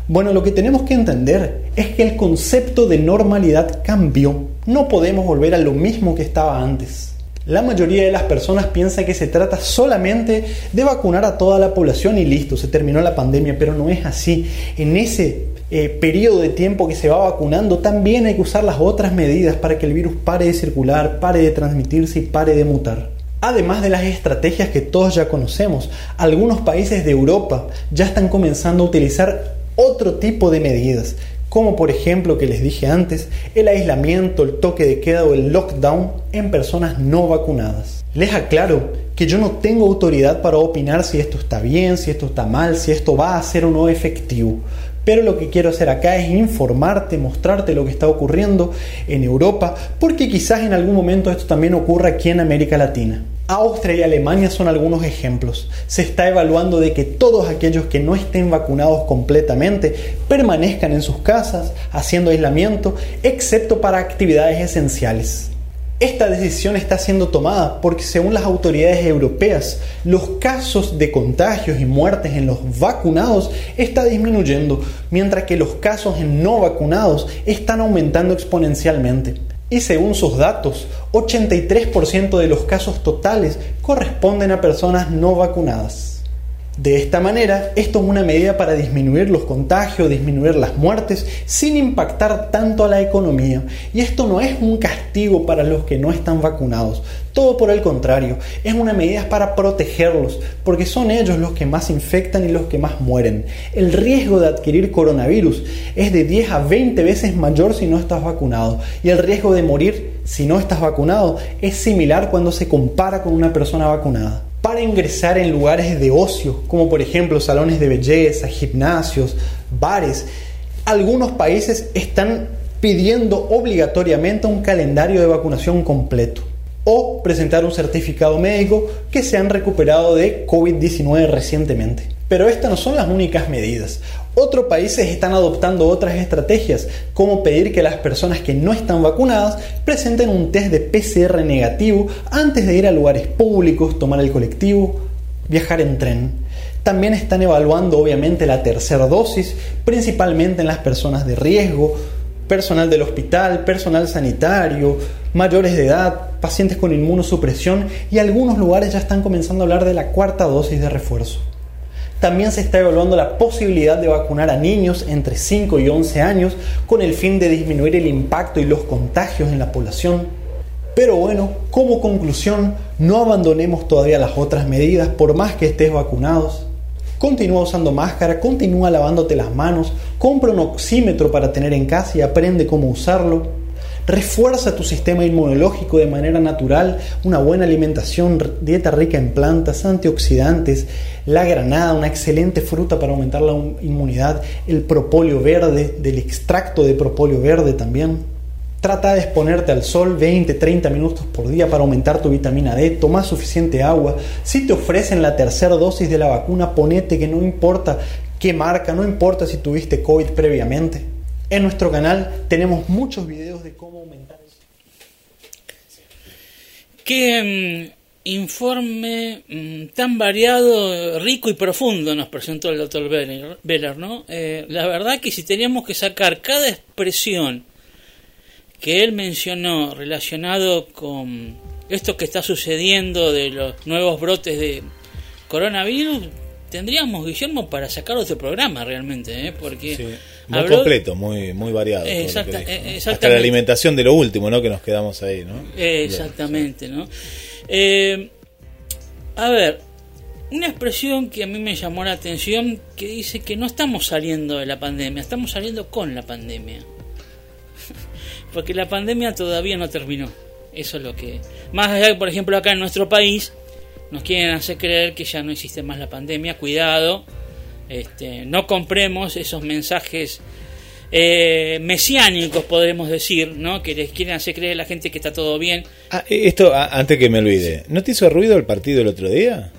Bueno, lo que tenemos que entender es que el concepto de normalidad cambió. No podemos volver a lo mismo que estaba antes. La mayoría de las personas piensa que se trata solamente de vacunar a toda la población y listo, se terminó la pandemia, pero no es así. En ese eh, periodo de tiempo que se va vacunando, también hay que usar las otras medidas para que el virus pare de circular, pare de transmitirse y pare de mutar. Además de las estrategias que todos ya conocemos, algunos países de Europa ya están comenzando a utilizar otro tipo de medidas, como por ejemplo que les dije antes, el aislamiento, el toque de queda o el lockdown en personas no vacunadas. Les aclaro que yo no tengo autoridad para opinar si esto está bien, si esto está mal, si esto va a ser o no efectivo. Pero lo que quiero hacer acá es informarte, mostrarte lo que está ocurriendo en Europa, porque quizás en algún momento esto también ocurra aquí en América Latina. Austria y Alemania son algunos ejemplos. Se está evaluando de que todos aquellos que no estén vacunados completamente permanezcan en sus casas haciendo aislamiento, excepto para actividades esenciales. Esta decisión está siendo tomada porque según las autoridades europeas, los casos de contagios y muertes en los vacunados está disminuyendo, mientras que los casos en no vacunados están aumentando exponencialmente. Y según sus datos, 83% de los casos totales corresponden a personas no vacunadas. De esta manera, esto es una medida para disminuir los contagios, disminuir las muertes, sin impactar tanto a la economía. Y esto no es un castigo para los que no están vacunados, todo por el contrario, es una medida para protegerlos, porque son ellos los que más infectan y los que más mueren. El riesgo de adquirir coronavirus es de 10 a 20 veces mayor si no estás vacunado, y el riesgo de morir si no estás vacunado es similar cuando se compara con una persona vacunada para ingresar en lugares de ocio, como por ejemplo salones de belleza, gimnasios, bares. Algunos países están pidiendo obligatoriamente un calendario de vacunación completo o presentar un certificado médico que se han recuperado de COVID-19 recientemente. Pero estas no son las únicas medidas. Otros países están adoptando otras estrategias, como pedir que las personas que no están vacunadas presenten un test de PCR negativo antes de ir a lugares públicos, tomar el colectivo, viajar en tren. También están evaluando obviamente la tercera dosis, principalmente en las personas de riesgo, personal del hospital, personal sanitario, mayores de edad, pacientes con inmunosupresión y algunos lugares ya están comenzando a hablar de la cuarta dosis de refuerzo. También se está evaluando la posibilidad de vacunar a niños entre 5 y 11 años con el fin de disminuir el impacto y los contagios en la población. Pero bueno, como conclusión, no abandonemos todavía las otras medidas por más que estés vacunados. Continúa usando máscara, continúa lavándote las manos, compra un oxímetro para tener en casa y aprende cómo usarlo. Refuerza tu sistema inmunológico de manera natural, una buena alimentación, dieta rica en plantas, antioxidantes, la granada, una excelente fruta para aumentar la inmunidad, el propóleo verde, del extracto de propóleo verde también. Trata de exponerte al sol 20-30 minutos por día para aumentar tu vitamina D, toma suficiente agua. Si te ofrecen la tercera dosis de la vacuna, ponete que no importa qué marca, no importa si tuviste COVID previamente. En nuestro canal tenemos muchos videos de cómo aumentar eso. Qué mm, informe mm, tan variado, rico y profundo nos presentó el doctor Beller, ¿no? Eh, la verdad que si teníamos que sacar cada expresión que él mencionó relacionado con esto que está sucediendo de los nuevos brotes de coronavirus, tendríamos, Guillermo, para sacar otro programa realmente, ¿eh? Porque Sí, muy habló- completo, muy, muy variado. Exacta- dijo, eh. Hasta la alimentación de lo último, ¿no? Que nos quedamos ahí, ¿no? Exactamente, ¿no? Eh, a ver, una expresión que a mí me llamó la atención que dice que no estamos saliendo de la pandemia, estamos saliendo con la pandemia. Porque la pandemia todavía no terminó. Eso es lo que... Más allá que, por ejemplo, acá en nuestro país nos quieren hacer creer que ya no existe más la pandemia. Cuidado, este, no compremos esos mensajes eh, mesiánicos, podremos decir, ¿no? Que les quieren hacer creer a la gente que está todo bien. Ah, eh, esto, ah, antes que me olvide, ¿no te hizo ruido el partido el otro día?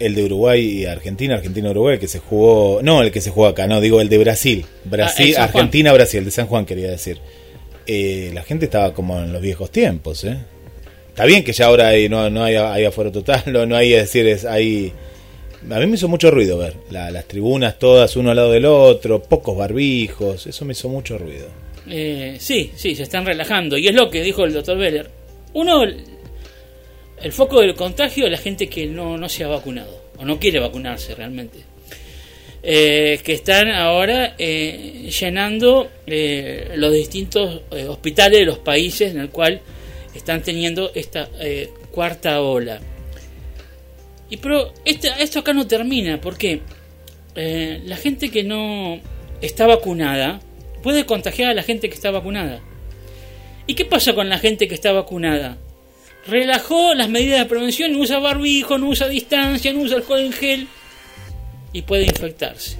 El de Uruguay y Argentina, Argentina-Uruguay, el que se jugó. No, el que se jugó acá, no, digo el de Brasil. Brasil, Ah, Juan. Argentina-Brasil, el de San Juan quería decir. Eh, la gente estaba como en los viejos tiempos, ¿eh? Está bien que ya ahora hay, no, no hay, hay afuera total, no, no hay, es decir, es, hay. A mí me hizo mucho ruido ver la- las tribunas todas uno al lado del otro, pocos barbijos, eso me hizo mucho ruido. Eh, sí, sí, se están relajando. Y es lo que dijo el doctor Beller. Uno, el, foco del contagio es la gente que no, no se ha vacunado o no quiere vacunarse realmente. Eh, que están ahora eh, llenando eh, los distintos eh, hospitales de los países en el cual están teniendo esta cuarta ola. Y pero este- esto acá no termina, porque eh, la gente que no está vacunada puede contagiar a la gente que está vacunada. ¿Y qué pasa con la gente que está vacunada? Relajó las medidas de prevención, no usa barbijo, no usa distancia, no usa alcohol en gel y puede infectarse.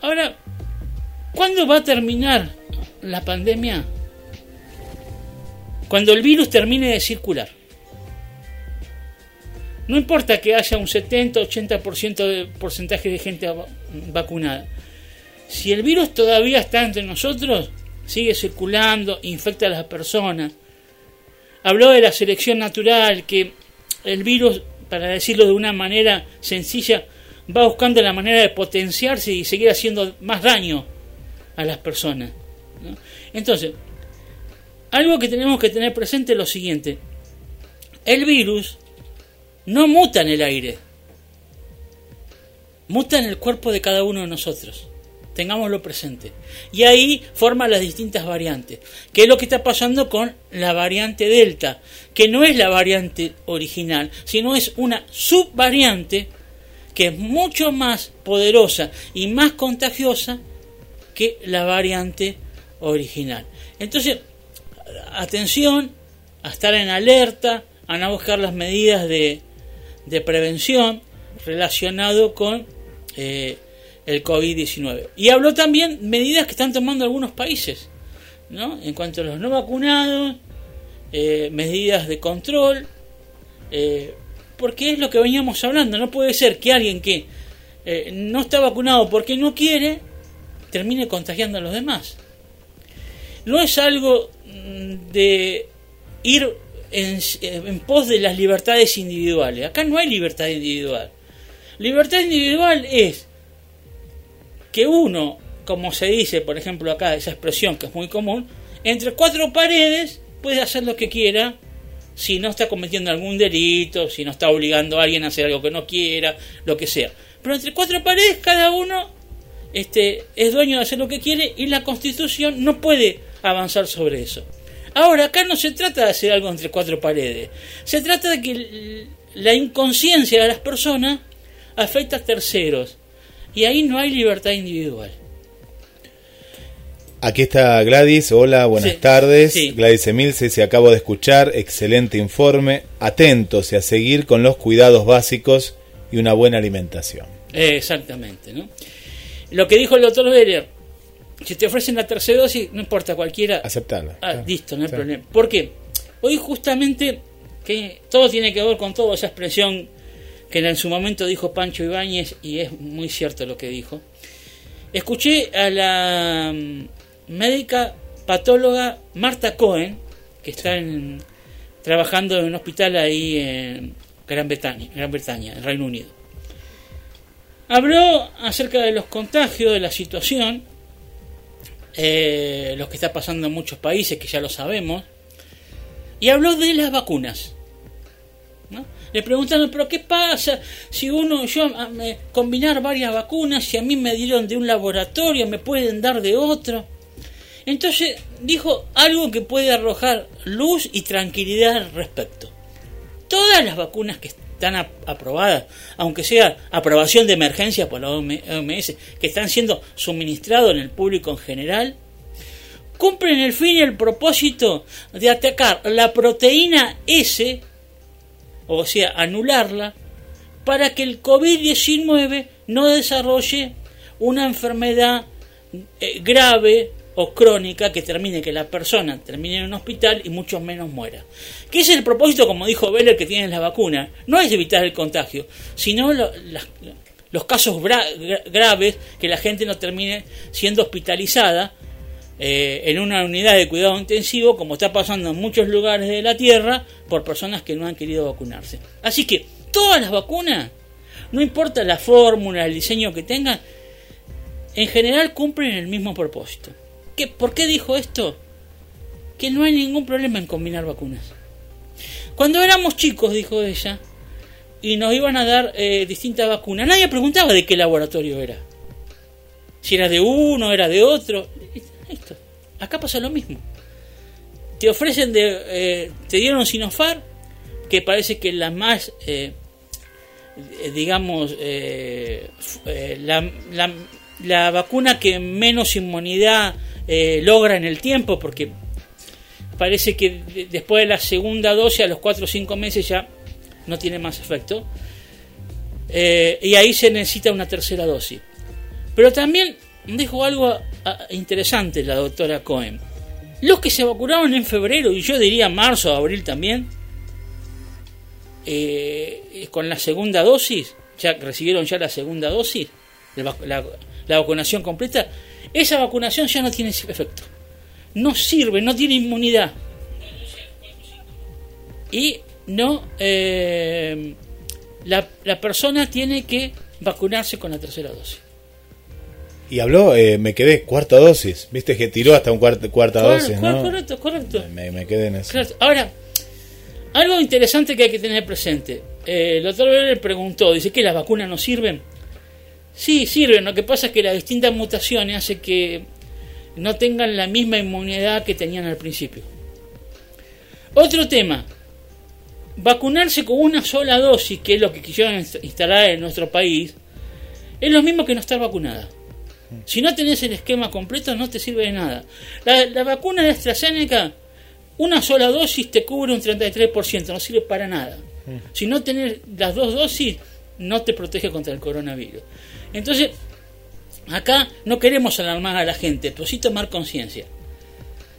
Ahora, ¿cuándo va a terminar la pandemia? Cuando el virus termine de circular. No importa que haya un 70-80% de porcentaje de gente va- vacunada. Si el virus todavía está entre nosotros, sigue circulando, infecta a las personas. Habló de la selección natural, que el virus, para decirlo de una manera sencilla, va buscando la manera de potenciarse y seguir haciendo más daño a las personas. Entonces, algo que tenemos que tener presente es lo siguiente. El virus no muta en el aire. Muta en el cuerpo de cada uno de nosotros. Tengámoslo presente. Y ahí forma las distintas variantes. ¿Qué es lo que está pasando con la variante Delta? Que no es la variante original, sino es una subvariante que es mucho más poderosa y más contagiosa que la variante original. Entonces, atención a estar en alerta, a no buscar las medidas de, de prevención relacionado con eh, el COVID-19. Y habló también medidas que están tomando algunos países, ¿no? En cuanto a los no vacunados, eh, medidas de control, eh, porque es lo que veníamos hablando. No puede ser que alguien que eh, no está vacunado porque no quiere termine contagiando a los demás. No es algo mm, de ir en, en pos de las libertades individuales. Acá no hay libertad individual. Libertad individual es que uno, como se dice, por ejemplo, acá, esa expresión que es muy común, entre cuatro paredes puede hacer lo que quiera si no está cometiendo algún delito, si no está obligando a alguien a hacer algo que no quiera, lo que sea. Pero entre cuatro paredes cada uno este, es dueño de hacer lo que quiere y la constitución no puede avanzar sobre eso. Ahora, acá no se trata de hacer algo entre cuatro paredes. Se trata de que la inconsciencia de las personas afecta a terceros. Y ahí no hay libertad individual. Aquí está Gladys, hola, buenas Sí, tardes. sí. Gladys Emilce, se acabo de escuchar, excelente informe. Atentos y a seguir con los cuidados básicos y una buena alimentación. Eh, exactamente, ¿no? Lo que dijo el doctor Beller, si te ofrecen la tercera dosis, no importa cualquiera, Aceptarla. Ah, Claro. listo, no hay Sí. problema. ¿Por qué? Hoy justamente que todo tiene que ver con todo esa expresión que en su momento dijo Pancho Ibáñez y es muy cierto lo que dijo. Escuché a la mm, médica patóloga Marta Cohen, que está en- trabajando en un hospital ahí en Gran Bretaña, Gran Bretaña, en Reino Unido. Habló acerca de los contagios, de la situación, eh, lo que está pasando en muchos países, que ya lo sabemos, y habló de las vacunas. Le preguntaron, pero ¿qué pasa si uno, yo, combinar varias vacunas, si a mí me dieron de un laboratorio, me pueden dar de otro? Entonces dijo algo que puede arrojar luz y tranquilidad al respecto. Todas las vacunas que están ap- aprobadas, aunque sea aprobación de emergencia por la OMS, que están siendo suministrados en el público en general, cumplen el fin y el propósito de atacar la proteína S, o sea, anularla, para que el COVID-19 no desarrolle una enfermedad eh, grave o crónica que termine que la persona termine en un hospital y mucho menos muera. Que es el propósito, como dijo Beller, que tiene la vacuna. No es evitar el contagio, sino los casos graves, que la gente no termine siendo hospitalizada eh, en una unidad de cuidado intensivo, como está pasando en muchos lugares de la Tierra, por personas que no han querido vacunarse. Así que todas las vacunas, no importa la fórmula, el diseño que tengan, en general cumplen el mismo propósito. ¿Qué, ¿Por qué dijo esto? Que no hay ningún problema en combinar vacunas. Cuando éramos chicos, dijo ella, y nos iban a dar eh, distintas vacunas, nadie preguntaba de qué laboratorio era. Si era de uno, era de otro. Listo. Acá pasa lo mismo. Te ofrecen de. eh, te dieron Sinofar, que parece que la más. eh, eh, digamos. eh, eh, la, la- la vacuna que menos inmunidad eh, logra en el tiempo, porque parece que de- después de la segunda dosis, a los 4 o 5 meses ya no tiene más efecto. Eh, y ahí se necesita una tercera dosis. Pero también dijo algo interesante la doctora Cohen. Los que se vacunaron en febrero, y yo diría marzo abril también, eh, con la segunda dosis, ya recibieron ya la segunda dosis, la vacunación completa, esa vacunación ya no tiene efecto. No sirve, no tiene inmunidad. Y no, eh, la, la persona tiene que vacunarse con la tercera dosis. Y habló, eh, me quedé, cuarta dosis. Viste que tiró hasta un cuarta, cuarta Claro, dosis, ¿no? Correcto, correcto. Me, me quedé en eso. Claro. Ahora, algo interesante que hay que tener presente. Eh, el doctor Beller preguntó, dice que las vacunas no sirven. Sí, sirven. Lo que pasa es que las distintas mutaciones hacen que no tengan la misma inmunidad que tenían al principio. Otro tema. Vacunarse con una sola dosis, que es lo que quisieron inst- instalar en nuestro país, es lo mismo que no estar vacunada. Si no tenés el esquema completo, no te sirve de nada. La, la vacuna de AstraZeneca, una sola dosis te cubre un 33%, no sirve para nada. Si no tenés las dos dosis, no te protege contra el coronavirus. Entonces, acá no queremos alarmar a la gente, pero sí tomar conciencia.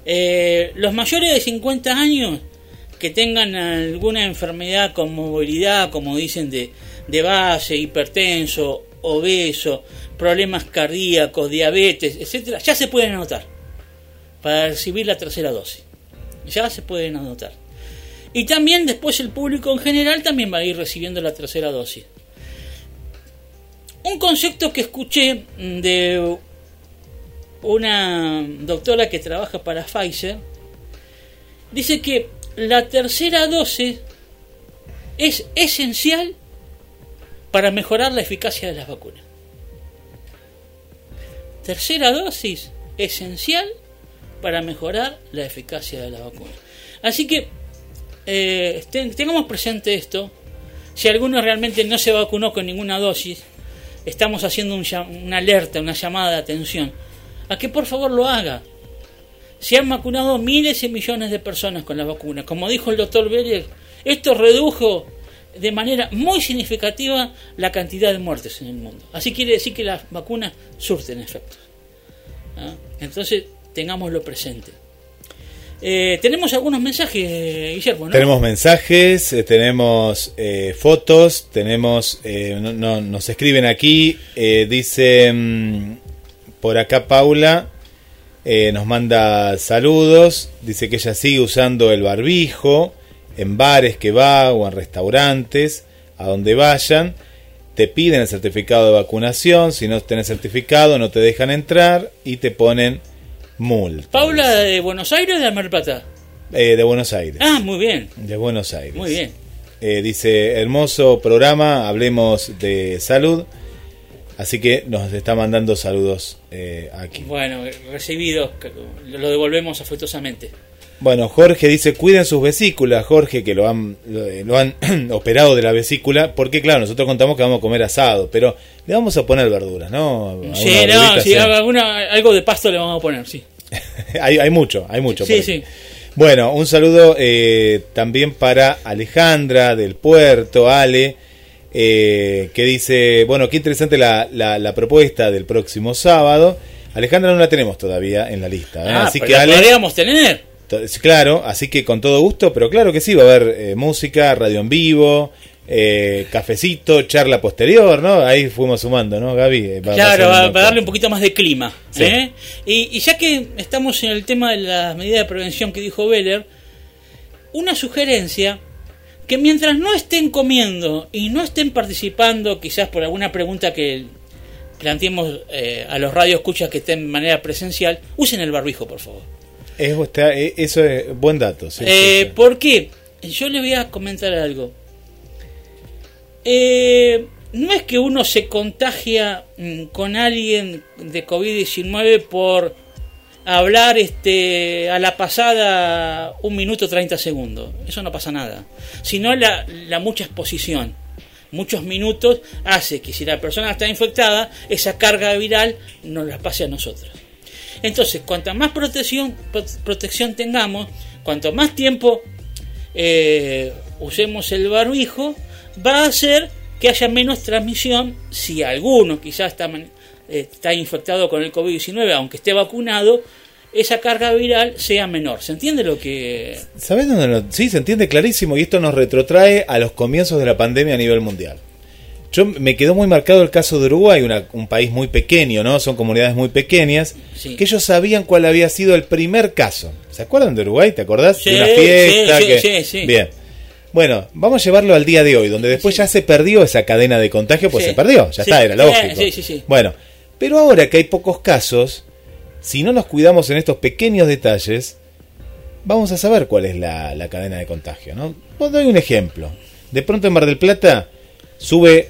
Eh, los mayores de 50 años que tengan alguna enfermedad con movilidad, como dicen, de, de base, hipertenso, obeso, problemas cardíacos, diabetes, etcétera, ya se pueden anotar para recibir la tercera dosis. Ya se pueden anotar. Y también después el público en general también va a ir recibiendo la tercera dosis. Un concepto que escuché de una doctora que trabaja para Pfizer dice que la tercera dosis es esencial para mejorar la eficacia de las vacunas. Tercera dosis esencial para mejorar la eficacia de la vacuna. Así que eh, ten- tengamos presente esto. Si alguno realmente no se vacunó con ninguna dosis, estamos haciendo un una alerta, una llamada de atención, a que por favor lo haga. Se han vacunado miles y millones de personas con la vacuna. Como dijo el doctor Beller, esto redujo de manera muy significativa la cantidad de muertes en el mundo. Así quiere decir que las vacunas surten efectos. ¿Ah? Entonces, tengámoslo presente. Eh, tenemos algunos mensajes, Guillermo. Tenemos mensajes, eh, tenemos eh, fotos, tenemos, eh, no, no- nos escriben aquí, dice mm, por acá Paula, nos manda saludos, dice que ella sigue usando el barbijo en bares que va o en restaurantes, a donde vayan, te piden el certificado de vacunación, si no tenés certificado no te dejan entrar y te ponen multa. Paula de Buenos Aires o de Mar Plata. Eh, de Buenos Aires. Ah, muy bien, De Buenos Aires. muy bien. Eh, dice, hermoso programa, hablemos de salud. Así que nos está mandando saludos eh, aquí. Bueno, recibido, lo devolvemos afectuosamente. Bueno, Jorge dice, cuiden sus vesículas, Jorge, que lo han, lo, lo han operado de la vesícula, porque claro, nosotros contamos que vamos a comer asado, pero le vamos a poner verduras, ¿no? Sí, no, sí, alguna- algo de pasto le vamos a poner, sí. hay, hay mucho, hay mucho. Sí, sí. Bueno, un saludo eh, también para Alejandra del Puerto, Ale, eh, que dice, bueno, qué interesante la, la- la propuesta del próximo sábado. Alejandra no la tenemos todavía en la lista, ¿eh? Ah, así pero que la Ale, podríamos tener. Claro, así que con todo gusto, pero claro que sí, va a haber eh, música, radio en vivo, eh, cafecito, charla posterior, ¿no? Ahí fuimos sumando, ¿no, Gaby? Eh, va- Claro, va- para darle un poquito más de clima. Sí. ¿eh? Y, y ya que estamos en el tema de las medidas de prevención que dijo Beller, una sugerencia que mientras no estén comiendo y no estén participando, quizás por alguna pregunta que planteemos eh, a los radioescuchas que estén de manera presencial, usen el barbijo, por favor. Es- está- eh, eso es buen dato. sí, Eh, sí, sí. ¿Por qué? Yo le voy a comentar algo. Eh, no es que uno se contagia mm, con alguien de COVID-19 por hablar este, a la pasada un minuto 30 segundos. Eso no pasa nada. Sino la, la mucha exposición. Muchos minutos hace que si la persona está infectada, esa carga viral nos la pase a nosotros. Entonces, cuanta más protección, pro- protección tengamos, cuanto más tiempo eh, usemos el barbijo, va a hacer que haya menos transmisión si alguno quizás está, está infectado con el COVID-19, aunque esté vacunado, esa carga viral sea menor. ¿Se entiende lo que...? ¿Sabes dónde lo- Sí, se entiende clarísimo y esto nos retrotrae a los comienzos de la pandemia a nivel mundial. Yo me quedó muy marcado el caso de Uruguay, una- un país muy pequeño, ¿no? Son comunidades muy pequeñas, Sí. que ellos sabían cuál había sido el primer caso. ¿Se acuerdan de Uruguay? ¿Te acordás? Sí, de una fiesta. sí, sí, que- sí, sí. Bien. Bueno, vamos a llevarlo al día de hoy, donde después ya se perdió esa cadena de contagio, pues se perdió, ya está, era lógico. sí, sí, sí. Bueno, pero ahora que hay pocos casos, si no nos cuidamos en estos pequeños detalles, vamos a saber cuál es la, la cadena de contagio, ¿no? Os doy un ejemplo. De pronto en Mar del Plata sube,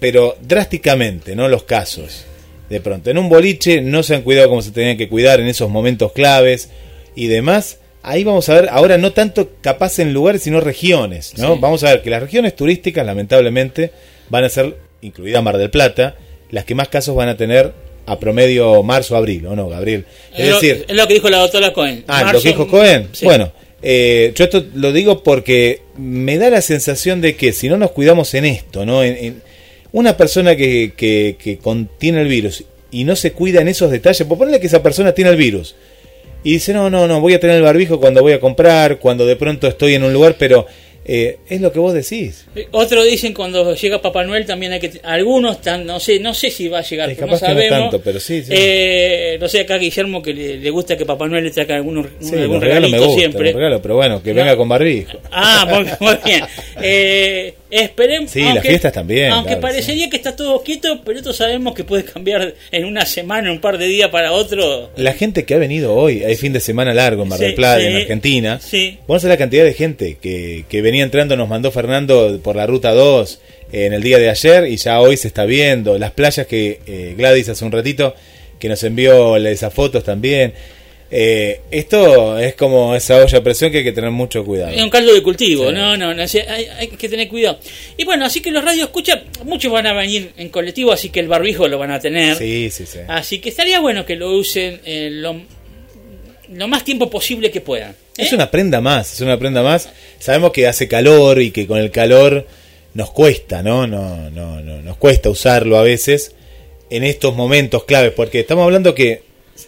pero drásticamente, ¿no? Los casos. De pronto, en un boliche no se han cuidado como se tenían que cuidar en esos momentos claves y demás. Ahí vamos a ver, ahora no tanto capaz en lugares, sino regiones, ¿no? Sí. Vamos a ver que las regiones turísticas, lamentablemente, van a ser, incluida Mar del Plata, las que más casos van a tener a promedio marzo, abril, ¿o no, Gabriel? Es decir, es lo que dijo la doctora Cohen. Ah, Marzo- lo que dijo Cohen. Sí. Bueno, eh, yo esto lo digo porque me da la sensación de que si no nos cuidamos en esto, ¿no? En, en- una persona que, que, que contiene el virus y no se cuida en esos detalles, por ponerle que esa persona tiene el virus y dice, no, no, no, voy a tener el barbijo cuando voy a comprar, cuando de pronto estoy en un lugar, pero eh, es lo que vos decís. Eh, Otros dicen cuando llega Papá Noel también hay que algunos están no sé no sé si va a llegar no capaz que no sabemos tanto, pero sí, sí. Eh, no sé acá Guillermo que le, le gusta que Papá Noel le traiga algún, Sí, algún los regalos me gustan, siempre los regalos, pero bueno, que No. venga con barbijo. ah muy, muy bien eh, esperemos Sí, las fiestas también, aunque claro, parecería que está todo quieto pero esto sabemos que puede cambiar en una semana un par de días para otro La gente que ha venido hoy, hay fin de semana largo en Mar del Sí, Plata, sí. en Argentina. Sí. Vamos a la cantidad de gente que, que venía entrando, nos mandó Fernando por la ruta 2 eh, en el día de ayer y ya hoy se está viendo. Las playas que eh, Gladys hace un ratito que nos envió esas fotos también. Eh, esto es como esa olla a presión que hay que tener mucho cuidado. Es un caldo de cultivo, Sí. no, no, no, hay, hay que tener cuidado. Y bueno, así que los radios escuchan, muchos van a venir en colectivo, así que el barbijo lo van a tener. Sí, sí, sí. Así que estaría bueno que lo usen eh, lo, lo más tiempo posible que puedan. ¿eh? Es una prenda más, es una prenda más. Sabemos que hace calor y que con el calor nos cuesta, ¿no? No, no, no, nos cuesta usarlo a veces en estos momentos claves, porque estamos hablando que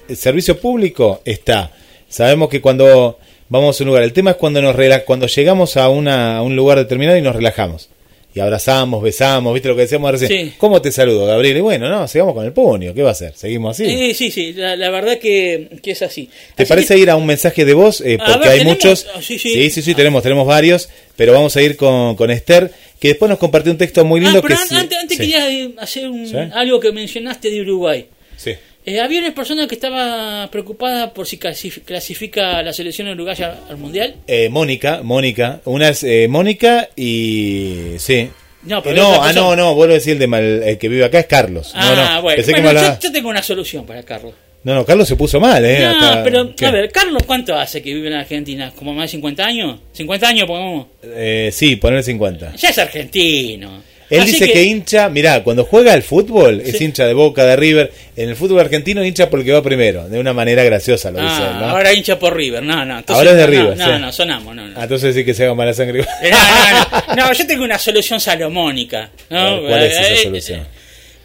el servicio público está. Sabemos que cuando vamos a un lugar, el tema es cuando nos rela- cuando llegamos a, una, a un lugar determinado y nos relajamos. Y abrazamos, besamos, ¿viste lo que decíamos recién? Sí. ¿Cómo te saludo, Gabriel? Y bueno, no, sigamos con el puño, ¿qué va a hacer? ¿Seguimos así? Sí, sí, sí, la, la verdad que, que es así. ¿Te Así parece que- ir a un mensaje de voz? Eh, porque ver, hay ¿tenemos? muchos. Ah, sí, sí. sí, sí, sí, tenemos, tenemos varios. Pero vamos a ir con, con Esther, que después nos compartió un texto muy lindo Ah, pero que an- sí- antes, antes sí, quería eh, hacer un- ¿Sí? algo que mencionaste de Uruguay. sí. Eh, había una persona que estaba preocupada por si clasif- clasifica la selección uruguaya al mundial. Eh, Mónica, Mónica. Una es eh, Mónica y. Sí. No, pero no, ah, no, no, vuelvo a decir el, de mal- el que vive acá es Carlos. Ah, no, no, bueno. pensé yo, hablaba- yo tengo una solución para Carlos. No, no, Carlos se puso mal, ¿eh? no, Hasta- pero ¿qué? a ver, Carlos, ¿cuánto hace que vive en Argentina? ¿Como más de 50 años? ¿50 años, pongamos? Eh, sí, poner 50. Ya es argentino. Él Así dice que... hincha, mirá, cuando juega al fútbol, es hincha de Boca, de River. En el fútbol argentino hincha porque va primero. De una manera graciosa lo dice Ah, él, ¿no? ahora hincha por River. No, no. entonces- Ahora es de no, River, No, sí. no, sonamos, no, no. Ah, entonces sí que se haga mala sangre. No, no, no, no, yo tengo una solución salomónica. ¿no? Ver, ¿Cuál es esa Eh, solución?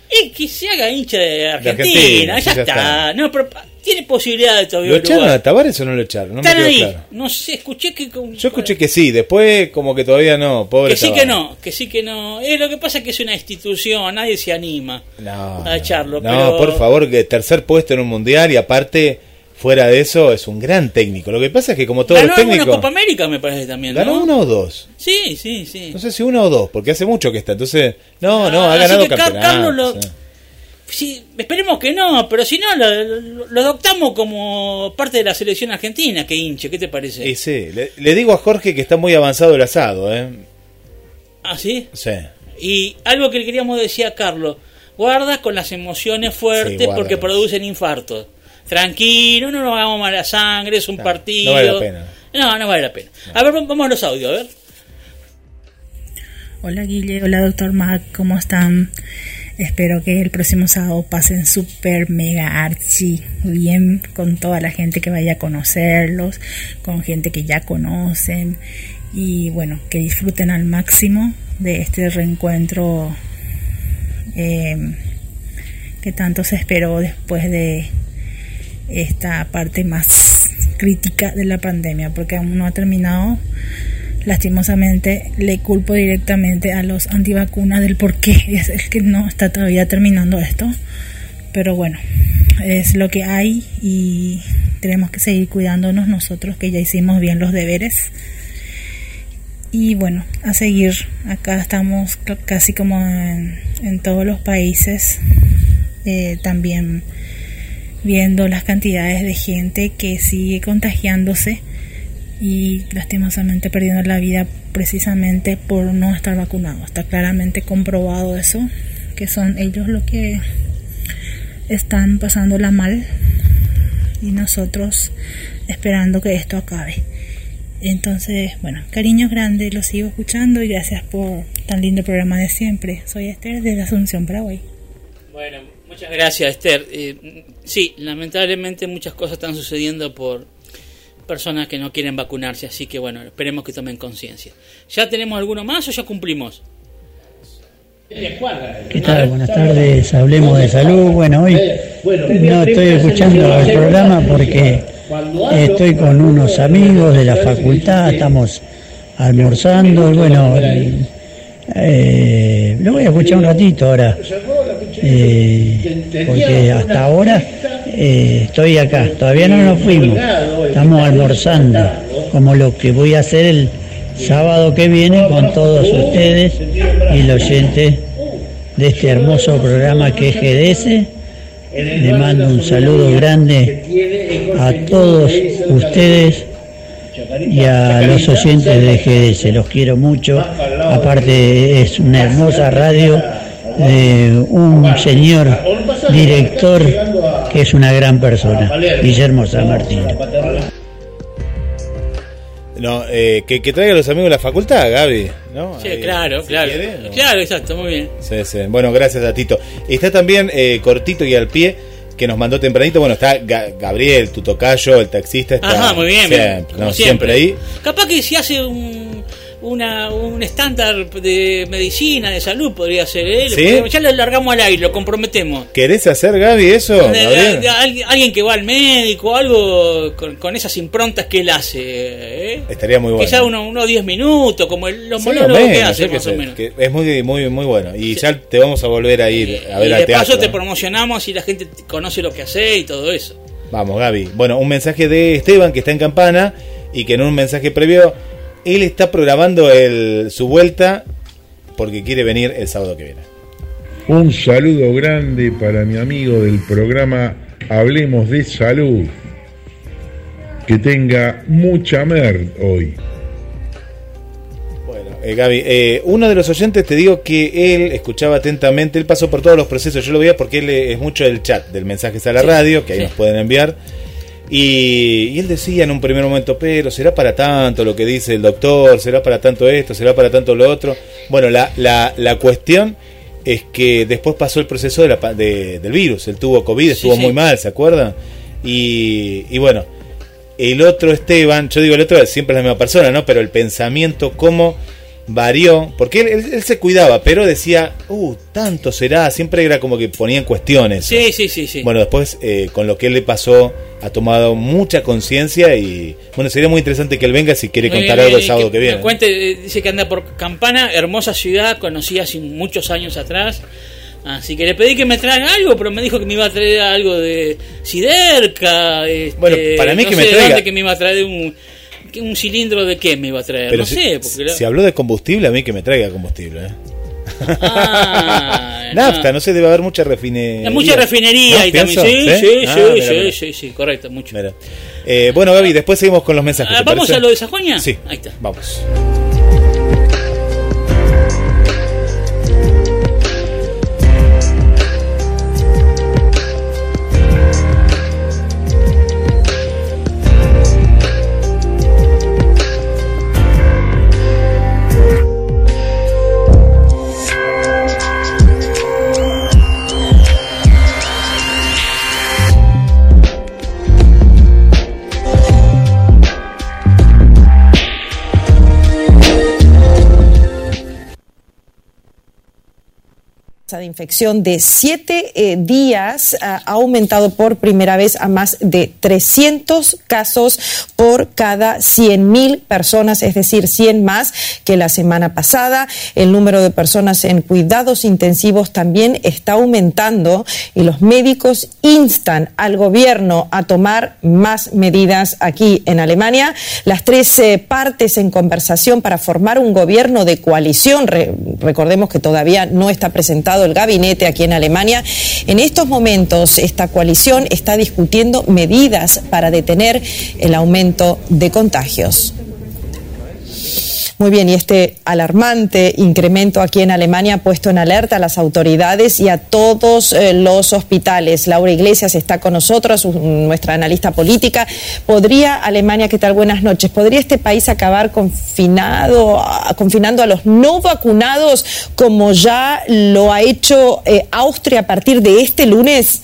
Eh, que se haga hincha de Argentina, Argentina, ya, está. está. No, pero tiene posibilidad de todavía ¿Lo echaron a Tavares o no lo echaron? No me Están quedó ahí. claro. No sé, escuché que. con- Yo escuché que sí, después como que todavía no, pobre Que sí que no, que sí que no. Eh, lo que pasa es que es una institución, nadie se anima No, a echarlo. no, pero... por favor, que tercer puesto en un mundial y aparte, fuera de eso, es un gran técnico. Lo que pasa es que como todos Ganó los técnicos... Copa América, me parece también. ¿no? ¿Ganó uno o dos? Sí, sí, sí. No sé si uno o dos, porque hace mucho que está. Entonces, no, no, Ah, ha así ganado campeonato. Carlos lo- Sí, esperemos que no, pero si no, lo, adoptamos como parte de la selección argentina, que hinche, ¿qué te parece? Y sí, le, le digo a Jorge que está muy avanzado el asado, ¿eh? ¿Ah, sí? Sí. Y algo que le queríamos decir a Carlos, guarda con las emociones fuertes porque producen infartos. Tranquilo, no nos hagamos mala sangre, es un No, partido. no vale la pena. No, no vale la pena. A ver, vamos a los audios, a ver. Hola Guille, hola doctor Mac, ¿cómo están? Espero que el próximo sábado pasen super mega archi bien con toda la gente que vaya a conocerlos, con gente que ya conocen y bueno, que disfruten al máximo de este reencuentro eh, que tanto se esperó después de esta parte más crítica de la pandemia, porque aún no ha terminado lastimosamente le culpo directamente a los antivacunas del por qué es el que no está todavía terminando esto. Pero bueno, es lo que hay y tenemos que seguir cuidándonos nosotros que ya hicimos bien los deberes. Y bueno, a seguir. Acá estamos casi como en, en todos los países. eh, también viendo las cantidades de gente que sigue contagiándose y lastimosamente perdiendo la vida precisamente por no estar vacunado. Está claramente comprobado eso, que son ellos los que están pasándola mal y nosotros esperando que esto acabe. Entonces, bueno, cariños grandes, los sigo escuchando y gracias por tan lindo programa de siempre. Soy Esther desde Asunción, Paraguay. Bueno, muchas gracias, Esther. Eh, sí, lamentablemente muchas cosas están sucediendo por personas que no quieren vacunarse, así que bueno, esperemos que tomen conciencia. ¿Ya tenemos alguno más o ya cumplimos? ¿Qué tal? Buenas tardes, hablemos de salud. Bueno, hoy no estoy escuchando el programa porque estoy con unos amigos de la facultad, estamos almorzando y bueno, eh, lo voy a escuchar un ratito ahora, eh, porque hasta ahora eh, estoy acá, todavía no nos fuimos, estamos almorzando, como lo que voy a hacer el sábado que viene con todos ustedes y los oyentes de este hermoso programa que es GDS. Le mando un saludo grande a todos ustedes y a los oyentes de GDS. Los quiero mucho. Aparte es una hermosa radio de un señor director que es una gran persona, Guillermo San Martín. No, eh, que, que traiga a los amigos de la facultad, Gaby. ¿no? Sí, Ahí, claro, si claro. quiere, ¿no? Claro, exacto, muy bien. Sí, sí. Bueno, gracias a Tito. Está también eh, cortito y al pie que nos mandó tempranito. Bueno, está Ga- Gabriel, tu tocayo, el taxista. Está Ajá, muy bien, bien, como no, siempre. siempre ahí. Capaz que si hace un, una, un estándar de medicina, de salud, podría ser. ¿Sí? Ya lo largamos al aire, lo comprometemos. ¿Querés hacer, Gaby, eso? Alguien que va al médico, algo con, con esas improntas que él hace. ¿eh? Estaría muy bueno. Que uno- unos 10 minutos, como el, los Sí, monólogos o que hace, qué más o menos. que es muy, muy, muy bueno. Y ya te vamos a volver a ir a ver y al de teatro. paso te ¿eh? promocionamos y la gente conoce lo que hace y todo eso. Vamos, Gaby. Bueno, un mensaje de Esteban que está en Campana y que en un mensaje previo él está programando el, su vuelta porque quiere venir el sábado que viene. Un saludo grande para mi amigo del programa Hablemos de Salud. Que tenga mucha mer hoy. Eh, Gaby, eh, uno de los oyentes te digo que él escuchaba atentamente, él pasó por todos los procesos, yo lo veía porque él es mucho del chat, del mensajes a la Sí, radio, que ahí sí. nos pueden enviar. Y, y él decía en un primer momento, pero será para tanto lo que dice el doctor, será para tanto esto, será para tanto lo otro. Bueno, la, la, la cuestión es que después pasó el proceso de la, de- del virus, él tuvo COVID, estuvo sí. muy mal, ¿se acuerdan? Y, y bueno, el otro Esteban, yo digo el otro, siempre es la misma persona, ¿no? Pero el pensamiento, cómo varió, porque él, él- él se cuidaba, pero decía, uh, tanto será, siempre era como que ponía en cuestiones. Sí, sí, sí, sí. Bueno, después eh, con lo que él le pasó, ha tomado mucha conciencia y bueno, sería muy interesante que él venga si quiere contar algo el sábado que, viene. cuente, eh, dice que anda por Campana, hermosa ciudad, conocí hace muchos años atrás. Así que le pedí que me traiga algo, pero me dijo que me iba a traer algo de Siderca. este, Bueno, para mí no que me traiga- que me iba a traer un, un cilindro de qué me iba a traer. Pero no si, sé, porque la- si habló de combustible, a mí que me traiga combustible. ¿eh? Ah, Nafta, no sé, debe haber mucha refinería. Mucha refinería ¿No? ahí también. ¿Pienso? Sí, sí, Ah, sí, mira, sí, mira. sí, sí, correcto, mucho. Eh, bueno, Gaby, después seguimos con los mensajes. Ah, ¿te ¿Vamos parece? a lo de Sajoña? Sí, Ahí está. vamos. Tasa de infección de siete eh, días ah, ha aumentado por primera vez a más de 300 casos por cada 100.000 personas, es decir, 100 más que la semana pasada. El número de personas en cuidados intensivos también está aumentando y los médicos instan al gobierno a tomar más medidas aquí en Alemania. Las tres eh, partes en conversación para formar un gobierno de coalición. Re- recordemos que todavía no está presentado el gabinete aquí en Alemania. En estos momentos, esta coalición está discutiendo medidas para detener el aumento de contagios. Muy bien, y este alarmante incremento aquí en Alemania ha puesto en alerta a las autoridades y a todos eh, los hospitales. Laura Iglesias está con nosotros, nuestra analista política. ¿Podría Alemania, qué tal? Buenas noches. ¿Podría este país acabar confinado, a- confinando a los no vacunados como ya lo ha hecho eh, Austria a partir de este lunes?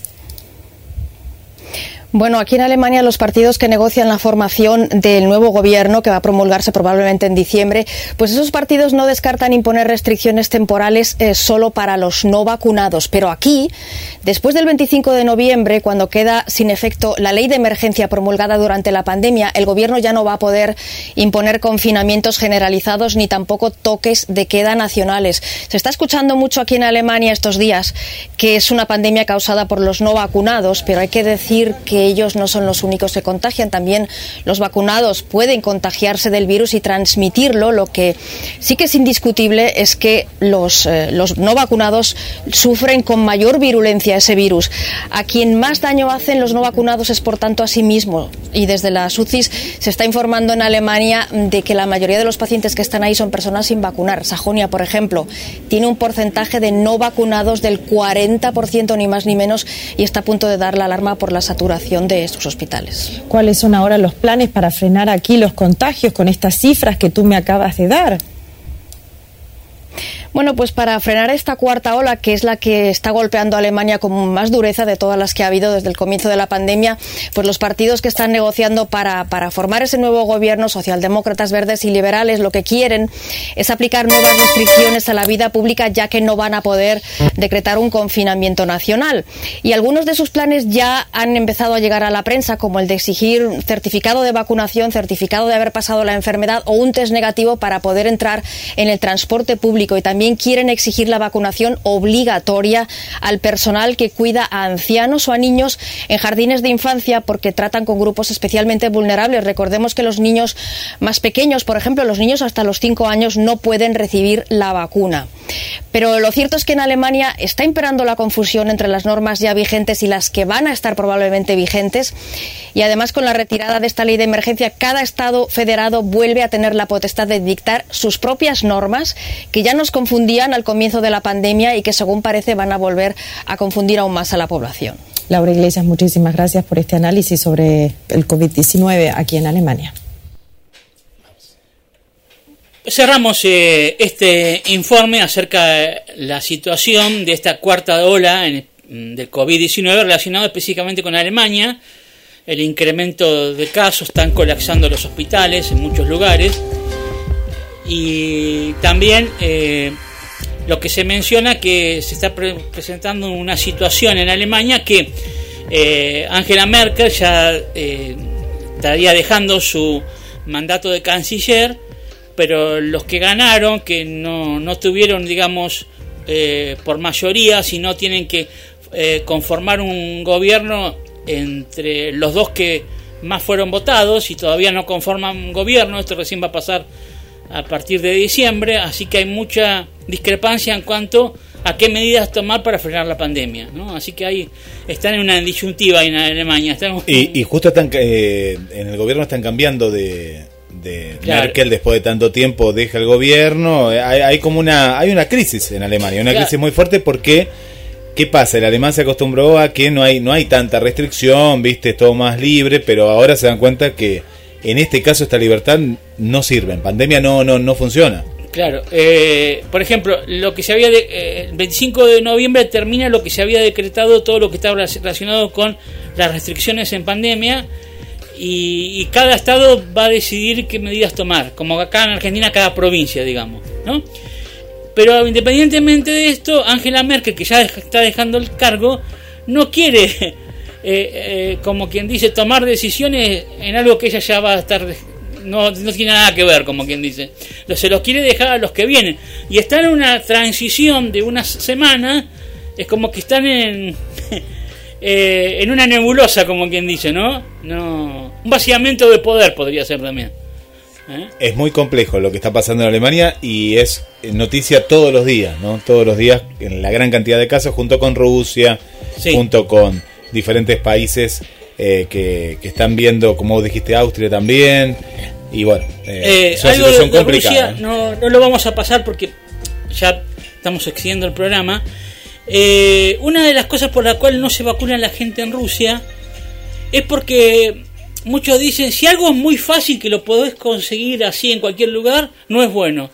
Bueno, aquí en Alemania los partidos que negocian la formación del nuevo gobierno, que va a promulgarse probablemente en diciembre, pues esos partidos no descartan imponer restricciones temporales eh, solo para los no vacunados. Pero aquí, después del 25 de noviembre, cuando queda sin efecto la ley de emergencia promulgada durante la pandemia, el gobierno ya no va a poder imponer confinamientos generalizados ni tampoco toques de queda nacionales. Se está escuchando mucho aquí en Alemania estos días que es una pandemia causada por los no vacunados, pero hay que decir que ellos no son los únicos que contagian, también los vacunados pueden contagiarse del virus y transmitirlo. Lo que sí que es indiscutible es que los, eh, los no vacunados sufren con mayor virulencia ese virus. A quien más daño hacen los no vacunados es por tanto a sí mismo. Y desde la UCIs se está informando en Alemania de que la mayoría de los pacientes que están ahí son personas sin vacunar. Sajonia, por ejemplo, tiene un porcentaje de no vacunados del 40%, ni más ni menos, y está a punto de dar la alarma por la saturación de hospitales. ¿Cuáles son ahora los planes para frenar aquí los contagios con estas cifras que tú me acabas de dar? Bueno, pues para frenar esta cuarta ola, que es la que está golpeando a Alemania con más dureza de todas las que ha habido desde el comienzo de la pandemia, pues los partidos que están negociando para, para formar ese nuevo gobierno, socialdemócratas, verdes y liberales, lo que quieren es aplicar nuevas restricciones a la vida pública, ya que no van a poder decretar un confinamiento nacional. Y algunos de sus planes ya han empezado a llegar a la prensa, como el de exigir certificado de vacunación, certificado de haber pasado la enfermedad o un test negativo para poder entrar en el transporte público y también quieren exigir la vacunación obligatoria al personal que cuida a ancianos o a niños en jardines de infancia porque tratan con grupos especialmente vulnerables. Recordemos que los niños más pequeños, por ejemplo, los niños hasta los 5 años no pueden recibir la vacuna. Pero lo cierto es que en Alemania está imperando la confusión entre las normas ya vigentes y las que van a estar probablemente vigentes. Y además con la retirada de esta ley de emergencia, cada Estado federado vuelve a tener la potestad de dictar sus propias normas que ya nos confundían al comienzo de la pandemia y que según parece van a volver a confundir aún más a la población. Laura Iglesias, muchísimas gracias por este análisis sobre el COVID-19 aquí en Alemania. Cerramos eh, este informe acerca de la situación de esta cuarta ola en, del COVID-19 relacionado específicamente con Alemania. El incremento de casos, están colapsando los hospitales en muchos lugares. Y también eh, lo que se menciona que se está pre presentando una situación en Alemania que eh, Angela Merkel ya eh, estaría dejando su mandato de canciller, pero los que ganaron, que no, no tuvieron, digamos, eh, por mayoría, sino tienen que conformar un gobierno entre los dos que más fueron votados y todavía no conforman un gobierno, esto recién va a pasar a partir de diciembre, así que hay mucha discrepancia en cuanto a qué medidas tomar para frenar la pandemia, ¿no? Así que ahí están en una disyuntiva en Alemania. Están... Y, y, justo están eh, en el gobierno están cambiando de, de Claro. Merkel después de tanto tiempo deja el gobierno. Hay, hay como una hay una crisis en Alemania, una Claro. crisis muy fuerte porque ¿qué pasa? El alemán se acostumbró a que no hay no hay tanta restricción, viste, es todo más libre, pero ahora se dan cuenta que en este caso esta libertad no sirve, en pandemia no no no funciona. Claro, eh, por ejemplo, lo que se había de- eh, el 25 de noviembre termina lo que se había decretado, todo lo que estaba relacionado con las restricciones en pandemia y, y cada estado va a decidir qué medidas tomar, como acá en Argentina cada provincia, digamos, ¿no? Pero independientemente de esto, Angela Merkel, que ya está dejando el cargo, no quiere, eh, eh, como quien dice, tomar decisiones en algo que ella ya va a estar no, no tiene nada que ver, como quien dice. Se los quiere dejar a los que vienen. Y están en una transición de unas semanas, es como que están en, eh, en una nebulosa, como quien dice, ¿no? no Un vaciamiento de poder podría ser también. ¿Eh? Es muy complejo lo que está pasando en Alemania y es noticia todos los días, ¿no? Todos los días en la gran cantidad de casos, junto con Rusia, Sí. junto con diferentes países eh, que, que están viendo, como vos dijiste, Austria también. Y bueno, eh, Eh, es una algo de, situación de complicada. Rusia no, no lo vamos a pasar porque ya estamos excediendo el programa. Eh, una de las cosas por la cual no se vacuna la gente en Rusia es porque muchos dicen si algo es muy fácil que lo podés conseguir así en cualquier lugar, no es bueno.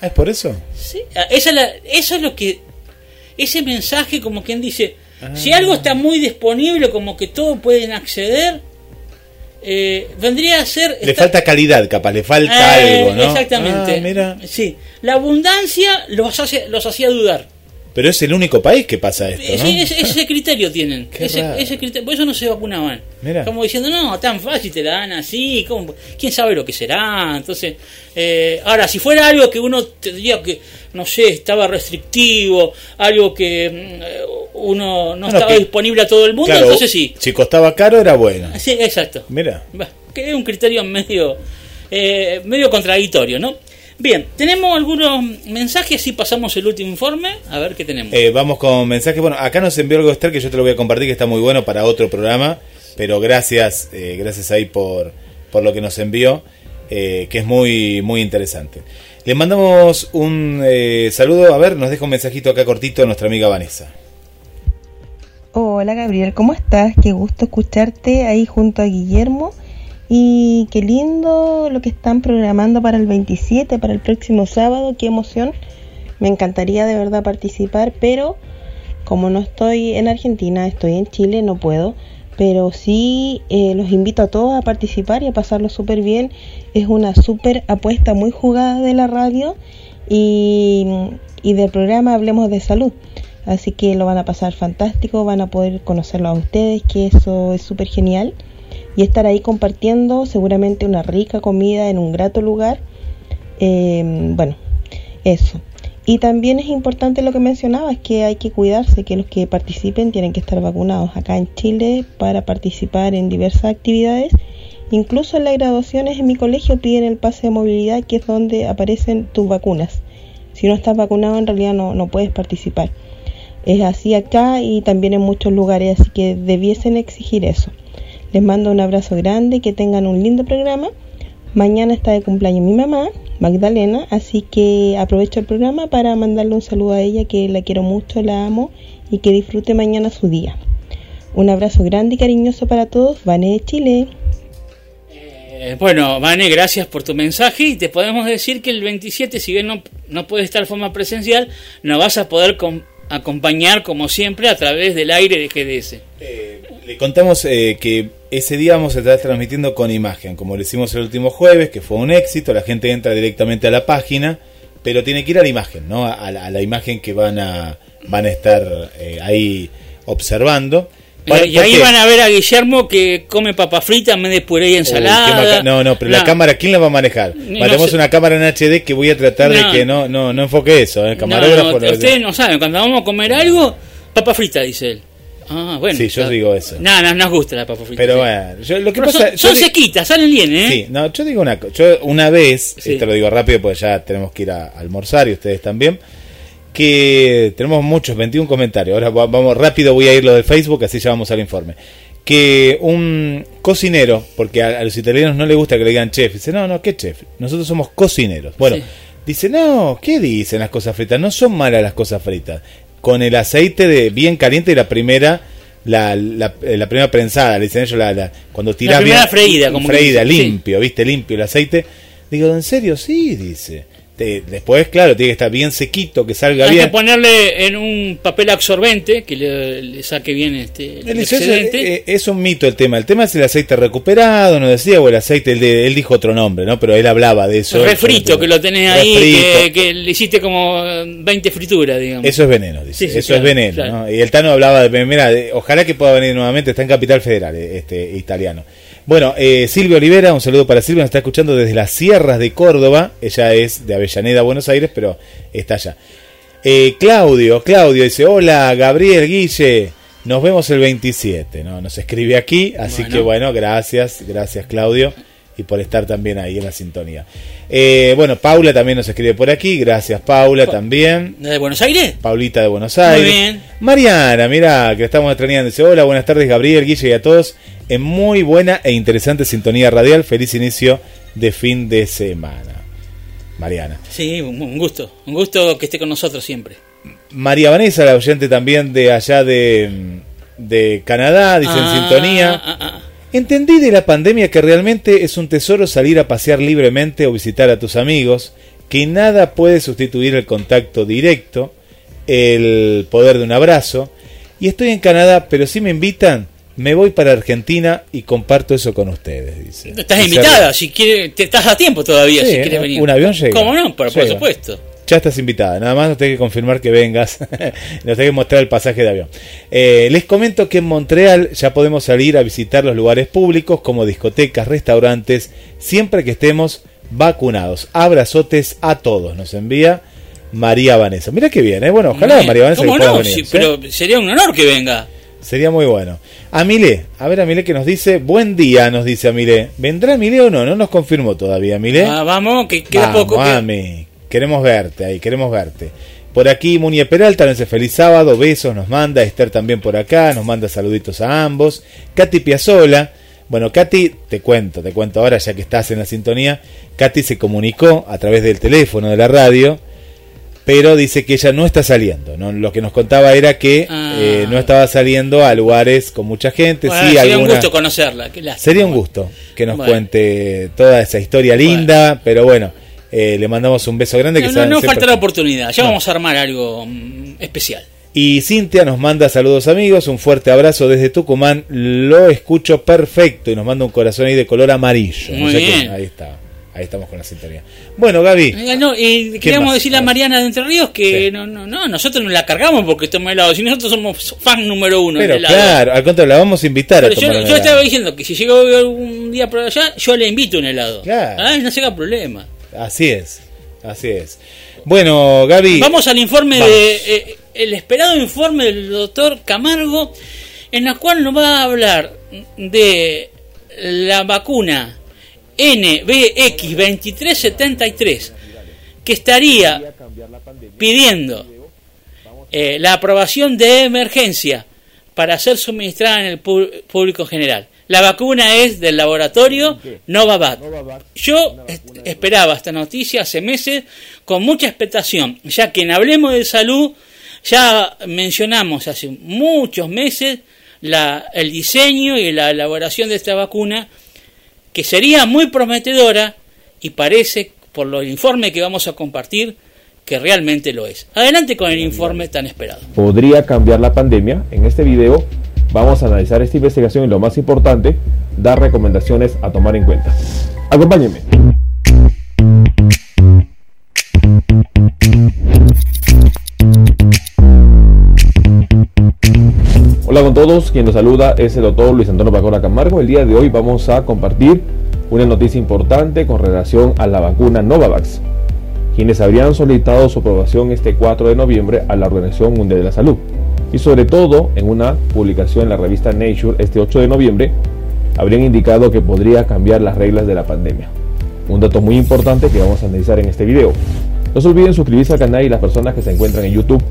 Ah, ¿Es por eso? Sí, ah, esa es la- eso es lo que ese mensaje como quien dice Ah. si algo está muy disponible como que todos pueden acceder eh, vendría a ser Le falta calidad, capaz, le falta eh, algo, ¿no? Exactamente. Ah, mira. Sí, la abundancia los hace, los hacía dudar. Pero es el único país que pasa esto, ¿no? Ese, ese criterio tienen. Ese, ese criterio, por eso no se vacunaban. Mira. Como diciendo, no, tan fácil te la dan así. ¿cómo? ¿Quién sabe lo que será? Entonces, eh, ahora, si fuera algo que uno tendría que, no sé, estaba restrictivo, algo que mm, eh, uno no Bueno, estaba que- disponible a todo el mundo, Claro, entonces sí. Si costaba caro era bueno. Sí, exacto. Mira. Que es un criterio medio, eh, medio contradictorio, ¿no? Bien, tenemos algunos mensajes y pasamos el último informe. A ver qué tenemos. Eh, vamos con mensajes. Bueno, acá nos envió algo Esther que yo te lo voy a compartir que está muy bueno para otro programa. Pero gracias, eh, gracias ahí por, por lo que nos envió, eh, que es muy, muy interesante. Le mandamos un eh, saludo. A ver, nos deja un mensajito acá cortito nuestra amiga Vanessa. Hola Gabriel, ¿cómo estás? Qué gusto escucharte ahí junto a Guillermo. Y qué lindo lo que están programando para el 27, para el próximo sábado. Qué emoción. Me encantaría de verdad participar, pero como no estoy en Argentina, estoy en Chile, no puedo. Pero sí eh, los invito a todos a participar y a pasarlo súper bien. Es una súper apuesta muy jugada de la radio y, y del programa Hablemos de Salud. Así que lo van a pasar fantástico, van a poder conocerlo a ustedes, que eso es súper genial. Y estar ahí compartiendo seguramente una rica comida en un grato lugar. Eh, bueno, eso. Y también es importante lo que mencionabas, que hay que cuidarse, que los que participen tienen que estar vacunados acá en Chile para participar en diversas actividades. Incluso en las graduaciones en mi colegio piden el pase de movilidad, que es donde aparecen tus vacunas. Si no estás vacunado, en realidad no, no puedes participar. Es así acá y también en muchos lugares, así que debiesen exigir eso. Les mando un abrazo grande, que tengan un lindo programa. Mañana está de cumpleaños mi mamá, Magdalena, así que aprovecho el programa para mandarle un saludo a ella, que la quiero mucho, la amo y que disfrute mañana su día. Un abrazo grande y cariñoso para todos, Vane de Chile. Eh, bueno, Vane, gracias por tu mensaje y te podemos decir que el 27, si bien no, no puedes estar de forma presencial, nos vas a poder com- acompañar como siempre a través del aire de GDS. Le contamos eh, que ese día vamos a estar transmitiendo con imagen, como lo hicimos el último jueves, que fue un éxito, la gente entra directamente a la página, pero tiene que ir a la imagen, ¿no? A la, a la imagen que van a, van a estar eh, ahí observando. Eh, y ¿Por ahí qué? van a ver a Guillermo que come papa frita en vez de puré y ensalada. no, no, pero la cámara, ¿quién la va a manejar? No Tenemos sé. una cámara en HD que voy a tratar No. de que no, no, no enfoque eso, ¿eh? No, Camarógrafo. ustedes no saben, cuando vamos a comer algo, papa frita, dice él. Ah, bueno. Sí, yo digo eso. No, no nos gusta la papa frita. Pero sí. bueno, yo, lo que Pero pasa son, sequitas, salen bien, ¿eh? Sí, no, yo digo una cosa. Yo una vez, Sí. esto lo digo rápido porque ya tenemos que ir a almorzar y ustedes también, que tenemos muchos, 21 comentarios. Ahora va- vamos rápido, voy a ir lo del Facebook, así ya vamos al informe. Que un cocinero, porque a, a los italianos no les gusta que le digan chef, dice, no, no, ¿qué chef? Nosotros somos cocineros. Bueno, Sí. dice, no, ¿qué dicen las cosas fritas? No son malas las cosas fritas. Con el aceite de bien caliente y la primera... La, la, eh, la primera prensada, le dicen ellos, la, la- cuando tirás primera bien- freída, como freída, sí. limpio, viste, limpio el aceite. Digo, ¿en serio? Sí, dice. Te- después, claro, tiene que estar bien sequito, que salga Hay que bien. ponerle en un papel absorbente que le, le saque bien este, el dice, excedente. es, es un mito el tema. El tema es el aceite recuperado, no decía, o el aceite, él, él dijo otro nombre, ¿no? Pero él hablaba de eso. refrito, que lo tenés ahí, que, que le hiciste como eh, 20 frituras, digamos. Eso es veneno, dice. Sí, sí, eso claro, es veneno, claro. ¿no? Y el Tano hablaba de, mira, ojalá que pueda venir nuevamente, está en Capital Federal, eh, este italiano. Bueno, eh, Silvia Olivera, un saludo para Silvia, nos está escuchando desde las sierras de Córdoba. Ella es de Avellaneda, Buenos Aires, pero está allá. Eh, Claudio, Claudio dice, hola Gabriel, Guille, nos vemos el 27, ¿no? Nos escribe aquí, así Bueno. que bueno, gracias, gracias Claudio, y por estar también ahí en la sintonía. Eh, bueno, Paula también nos escribe por aquí, gracias Paula también. ¿De Buenos Aires? Paulita de Buenos Aires. Muy bien. Mariana, mira, que estamos extrañando. Dice, hola, buenas tardes Gabriel, Guille y a todos. En muy buena e interesante sintonía radial. Feliz inicio de fin de semana. Mariana. Sí, un, gusto. Un gusto que esté con nosotros siempre. María Vanessa, la oyente también de allá de, de Canadá, dice Ah, en sintonía. ah, ah. Entendí de la pandemia que realmente es un tesoro salir a pasear libremente o visitar a tus amigos, que nada puede sustituir el contacto directo, el poder de un abrazo. Y estoy en Canadá, pero si me invitan, me voy para Argentina y comparto eso con ustedes, dice. Estás Y invitada, se- si quiere, te estás a tiempo todavía Sí, si quieres un venir. avión llega. ¿Cómo no? Por, supuesto. Ya estás invitada, nada más nos tenés que confirmar que vengas, nos tenés que mostrar el pasaje de avión. Eh, les comento que en Montreal ya podemos salir a visitar los lugares públicos como discotecas, restaurantes, siempre que estemos vacunados. Abrazotes a todos, nos envía María Vanessa. Mira qué bien, ¿eh? Bueno, ojalá María Vanessa que ¿Cómo pueda no? venir, Sí, ¿sí? pero sería un honor que venga. Sería muy bueno. Amile, a ver Amile que nos dice, buen día, nos dice Amile. ¿Vendrá Amile o no? No nos confirmó todavía, Amile. Ah, vamos, que queda Vamos, poco. que- Ami. Queremos verte ahí, queremos verte. Por aquí Muñe Peralta nos dice feliz sábado, besos, nos manda, Esther también por acá, nos manda saluditos a ambos. Katy Piazzola, bueno, Katy, te cuento, te cuento ahora ya que estás en la sintonía, Katy se comunicó a través del teléfono de la radio, pero dice que ella no está saliendo. ¿no? Lo que nos contaba era que Ah. eh, no estaba saliendo a lugares con mucha gente, Bueno, sí, sería un gusto conocerla. qué. Sería un gusto que nos Bueno. cuente toda esa historia linda, pero bueno, eh, le mandamos un beso grande. Que No, no, saben no siempre- faltará oportunidad. Ya No. vamos a armar algo mm, especial. Y Cintia nos manda saludos amigos, un fuerte abrazo desde Tucumán, lo escucho perfecto y nos manda un corazón ahí de color amarillo. Muy qué- bien. ahí está, ahí estamos con la sintonía. Bueno, Gaby, Eh, no, ¿Qué queríamos más? decirle a Mariana de Entre Ríos que no, no, no, nosotros no la cargamos porque toma helado. Si nosotros somos fan número uno pero claro, al contrario, la vamos a invitar Pero a tomar yo, un yo estaba diciendo que si llego algún día por allá, yo le invito un helado. Claro. Ah, no se haga problema. Así es, así es. Bueno, Gaby. Vamos al informe Vamos. de eh, el esperado informe del doctor Camargo, en la cual nos va a hablar de la vacuna NBX2373 que estaría pidiendo eh, la aprobación de emergencia para ser suministrada en el público general. La vacuna es del laboratorio Novavax. Yo es- esperaba esta noticia hace meses con mucha expectación, ya que en Hablemos de Salud ya mencionamos hace muchos meses la- el diseño y la elaboración de esta vacuna que sería muy prometedora y parece, por los informes que vamos a compartir, que realmente lo es. Adelante con el informe tan esperado. podría cambiar la pandemia. En este video vamos a analizar esta investigación y lo más importante, dar recomendaciones a tomar en cuenta. Acompáñenme. Hola con todos, quien los saluda es el doctor Luis Antonio Pacora Camargo. El día de hoy vamos a compartir una noticia importante con relación a la vacuna Novavax, quienes habrían solicitado su aprobación este 4 de noviembre a la Organización Mundial de la Salud. Y sobre todo, en una publicación en la revista Nature este 8 de noviembre, habrían indicado que podría cambiar las reglas de la pandemia. Un dato muy importante que vamos a analizar en este video. No se olviden suscribirse al canal y las personas que se encuentran en YouTube,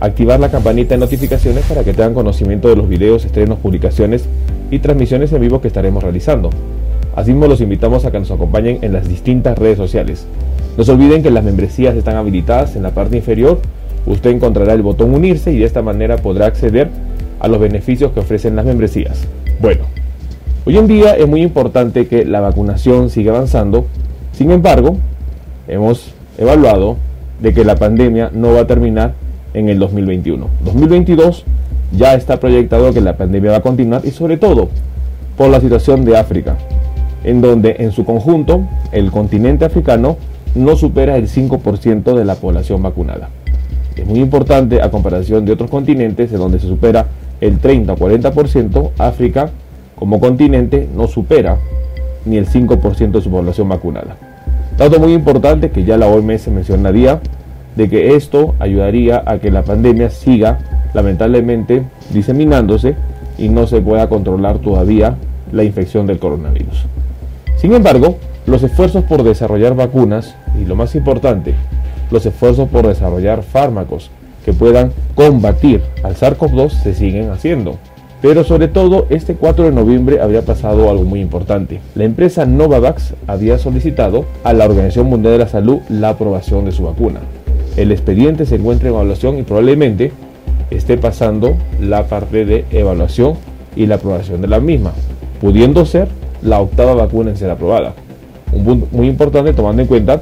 activar la campanita de notificaciones para que tengan conocimiento de los videos, estrenos, publicaciones y transmisiones en vivo que estaremos realizando. Asimismo los invitamos a que nos acompañen en las distintas redes sociales. No se olviden que las membresías están habilitadas en la parte inferior. Usted encontrará el botón unirse y de esta manera podrá acceder a los beneficios que ofrecen las membresías. Bueno, hoy en día es muy importante que la vacunación siga avanzando. Sin embargo, hemos evaluado de que la pandemia no va a terminar en el 2021. 2022 ya está proyectado que la pandemia va a continuar y sobre todo por la situación de África, en donde en su conjunto el continente africano no supera el 5% de la población vacunada. Es muy importante a comparación de otros continentes en donde se supera el 30 o 40%, África como continente no supera ni el 5% de su población vacunada. Dato muy importante que ya la OMS mencionaría de que esto ayudaría a que la pandemia siga lamentablemente diseminándose y no se pueda controlar todavía la infección del coronavirus. Sin embargo, los esfuerzos por desarrollar vacunas y lo más importante, los esfuerzos por desarrollar fármacos que puedan combatir al SARS-CoV-2 se siguen haciendo. Pero sobre todo, este 4 de noviembre había pasado algo muy importante. La empresa Novavax había solicitado a la Organización Mundial de la Salud la aprobación de su vacuna. El expediente se encuentra en evaluación y probablemente esté pasando la parte de evaluación y la aprobación de la misma, pudiendo ser la octava vacuna en ser aprobada. Un punto muy importante tomando en cuenta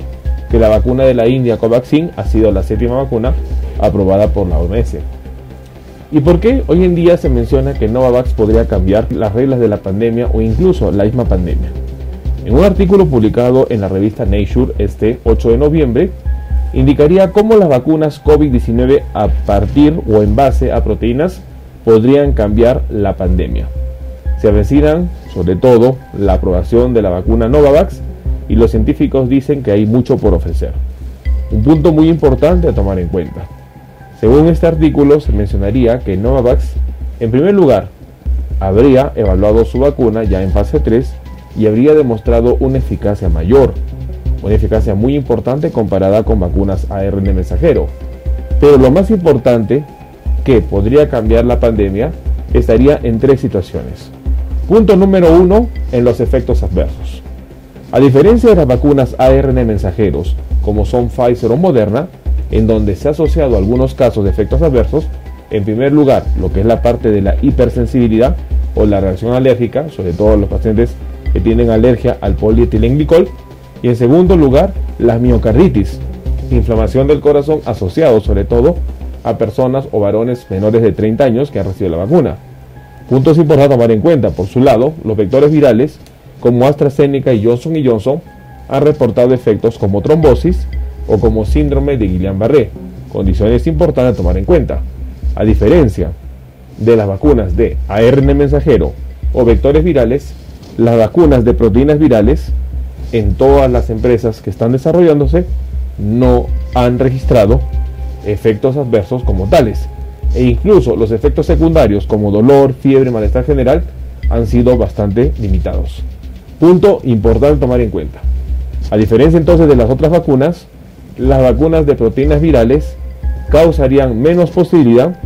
que la vacuna de la India Covaxin ha sido la séptima vacuna aprobada por la OMS. ¿Y por qué hoy en día se menciona que Novavax podría cambiar las reglas de la pandemia o incluso la misma pandemia? En un artículo publicado en la revista Nature este 8 de noviembre, indicaría cómo las vacunas COVID-19 a partir o en base a proteínas podrían cambiar la pandemia. Se avecinan, sobre todo, la aprobación de la vacuna Novavax y los científicos dicen que hay mucho por ofrecer. Un punto muy importante a tomar en cuenta. Según este artículo, se mencionaría que Novavax, en primer lugar, habría evaluado su vacuna ya en fase 3 y habría demostrado una eficacia mayor, una eficacia muy importante comparada con vacunas ARN mensajero. Pero lo más importante que podría cambiar la pandemia estaría en tres situaciones. Punto número uno, en los efectos adversos. A diferencia de las vacunas ARN mensajeros, como son Pfizer o Moderna, en donde se ha asociado algunos casos de efectos adversos, en primer lugar, lo que es la parte de la hipersensibilidad o la reacción alérgica, sobre todo los pacientes que tienen alergia al polietilenglicol, y en segundo lugar, la miocarditis, inflamación del corazón asociado sobre todo a personas o varones menores de 30 años que han recibido la vacuna. Puntos importantes a tomar en cuenta, por su lado, los vectores virales como AstraZeneca y Johnson Johnson han reportado efectos como trombosis o como síndrome de Guillain-Barré, condiciones importantes a tomar en cuenta. A diferencia de las vacunas de ARN mensajero o vectores virales, las vacunas de proteínas virales en todas las empresas que están desarrollándose no han registrado efectos adversos como tales. E incluso los efectos secundarios como dolor, fiebre, malestar general han sido bastante limitados. Punto importante tomar en cuenta. A diferencia entonces de las otras vacunas, las vacunas de proteínas virales causarían menos posibilidad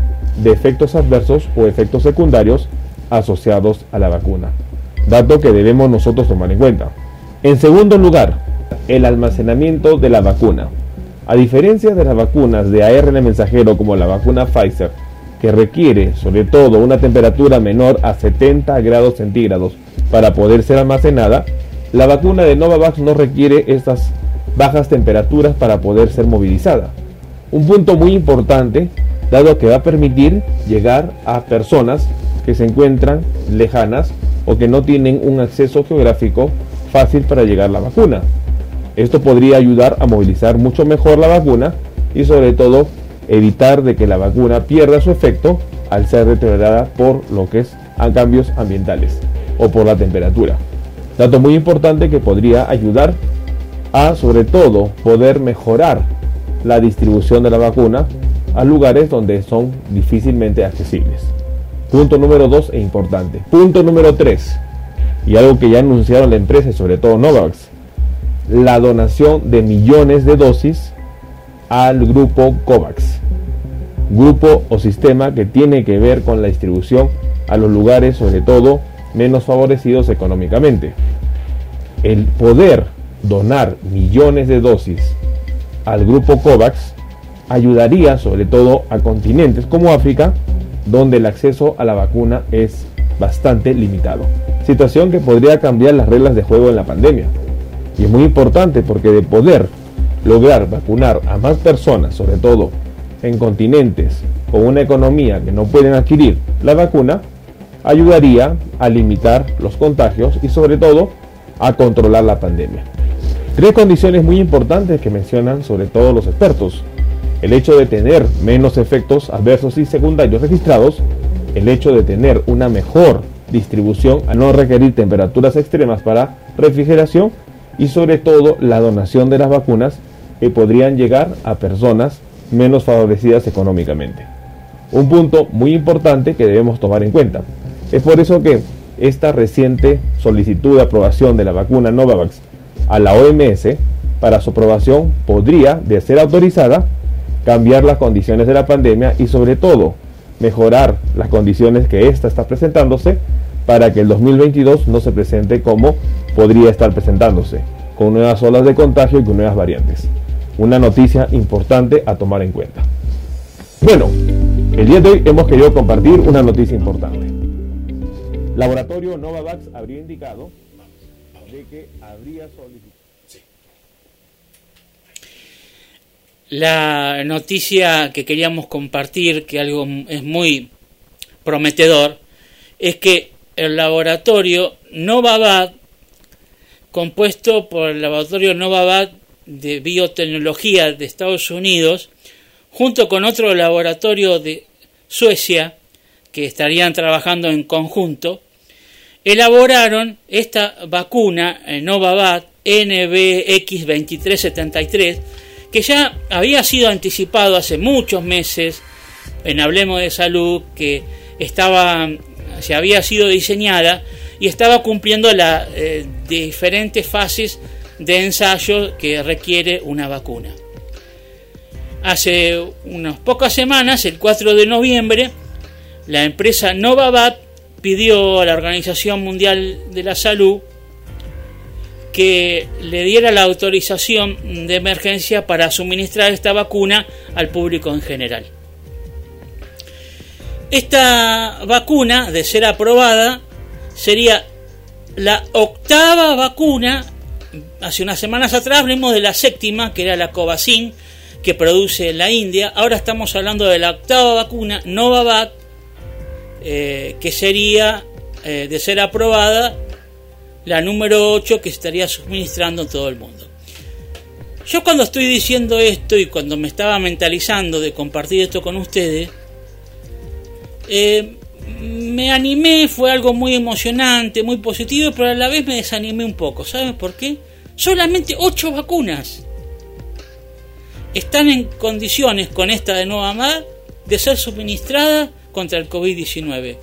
de efectos adversos o efectos secundarios asociados a la vacuna. Dato que debemos nosotros tomar en cuenta. En segundo lugar, el almacenamiento de la vacuna. A diferencia de las vacunas de ARN mensajero como la vacuna Pfizer, que requiere sobre todo una temperatura menor a 70 grados centígrados para poder ser almacenada, la vacuna de Novavax no requiere estas bajas temperaturas para poder ser movilizada. Un punto muy importante, dado que va a permitir llegar a personas que se encuentran lejanas o que no tienen un acceso geográfico fácil para llegar la vacuna. Esto podría ayudar a movilizar mucho mejor la vacuna y sobre todo evitar de que la vacuna pierda su efecto al ser deteriorada por lo que es a cambios ambientales o por la temperatura. Dato muy importante que podría ayudar a sobre todo poder mejorar la distribución de la vacuna a lugares donde son difícilmente accesibles. Punto número 2 e importante. Punto número 3. Y algo que ya anunciaron la empresa y sobre todo Novavax. La donación de millones de dosis al grupo COVAX. Grupo o sistema que tiene que ver con la distribución a los lugares sobre todo menos favorecidos económicamente. El poder donar millones de dosis al grupo COVAX ayudaría sobre todo a continentes como África, donde el acceso a la vacuna es bastante limitado. Situación que podría cambiar las reglas de juego en la pandemia. Y es muy importante porque de poder lograr vacunar a más personas, sobre todo en continentes con una economía que no pueden adquirir la vacuna, ayudaría a limitar los contagios y sobre todo a controlar la pandemia. Tres condiciones muy importantes que mencionan sobre todo los expertos. El hecho de tener menos efectos adversos y secundarios registrados, el hecho de tener una mejor distribución a no requerir temperaturas extremas para refrigeración y sobre todo la donación de las vacunas que podrían llegar a personas menos favorecidas económicamente. Un punto muy importante que debemos tomar en cuenta. Es por eso que esta reciente solicitud de aprobación de la vacuna Novavax a la OMS para su aprobación podría, de ser autorizada, cambiar las condiciones de la pandemia y sobre todo mejorar las condiciones que ésta está presentándose para que el 2022 no se presente como podría estar presentándose, con nuevas olas de contagio y con nuevas variantes. Una noticia importante a tomar en cuenta. Bueno, el día de hoy hemos querido compartir una noticia importante. Laboratorio Novavax habría indicado de que habría solicitado. La noticia que queríamos compartir, que algo es muy prometedor, es que el laboratorio Novavax, compuesto por el laboratorio Novavax de Biotecnología de Estados Unidos, junto con otro laboratorio de Suecia, que estarían trabajando en conjunto, elaboraron esta vacuna eh, Novavax NBX2373, que ya había sido anticipado hace muchos meses en Hablemos de Salud, que estaba, se había sido diseñada y estaba cumpliendo las eh, diferentes fases de ensayo que requiere una vacuna. Hace unas pocas semanas, el 4 de noviembre, la empresa Novavax pidió a la Organización Mundial de la Salud que le diera la autorización de emergencia para suministrar esta vacuna al público en general. Esta vacuna, de ser aprobada, sería la octava vacuna. Hace unas semanas atrás hablamos de la séptima, que era la Covaxin, que produce la India. Ahora estamos hablando de la octava vacuna, Novavax, eh, que sería, eh, de ser aprobada, la número 8 que estaría suministrando todo el mundo. Yo cuando estoy diciendo esto y cuando me estaba mentalizando de compartir esto con ustedes, eh, me animé, fue algo muy emocionante, muy positivo, pero a la vez me desanimé un poco. ¿Saben por qué? Solamente 8 vacunas están en condiciones con esta de Nueva Mar de ser suministradas contra el COVID-19.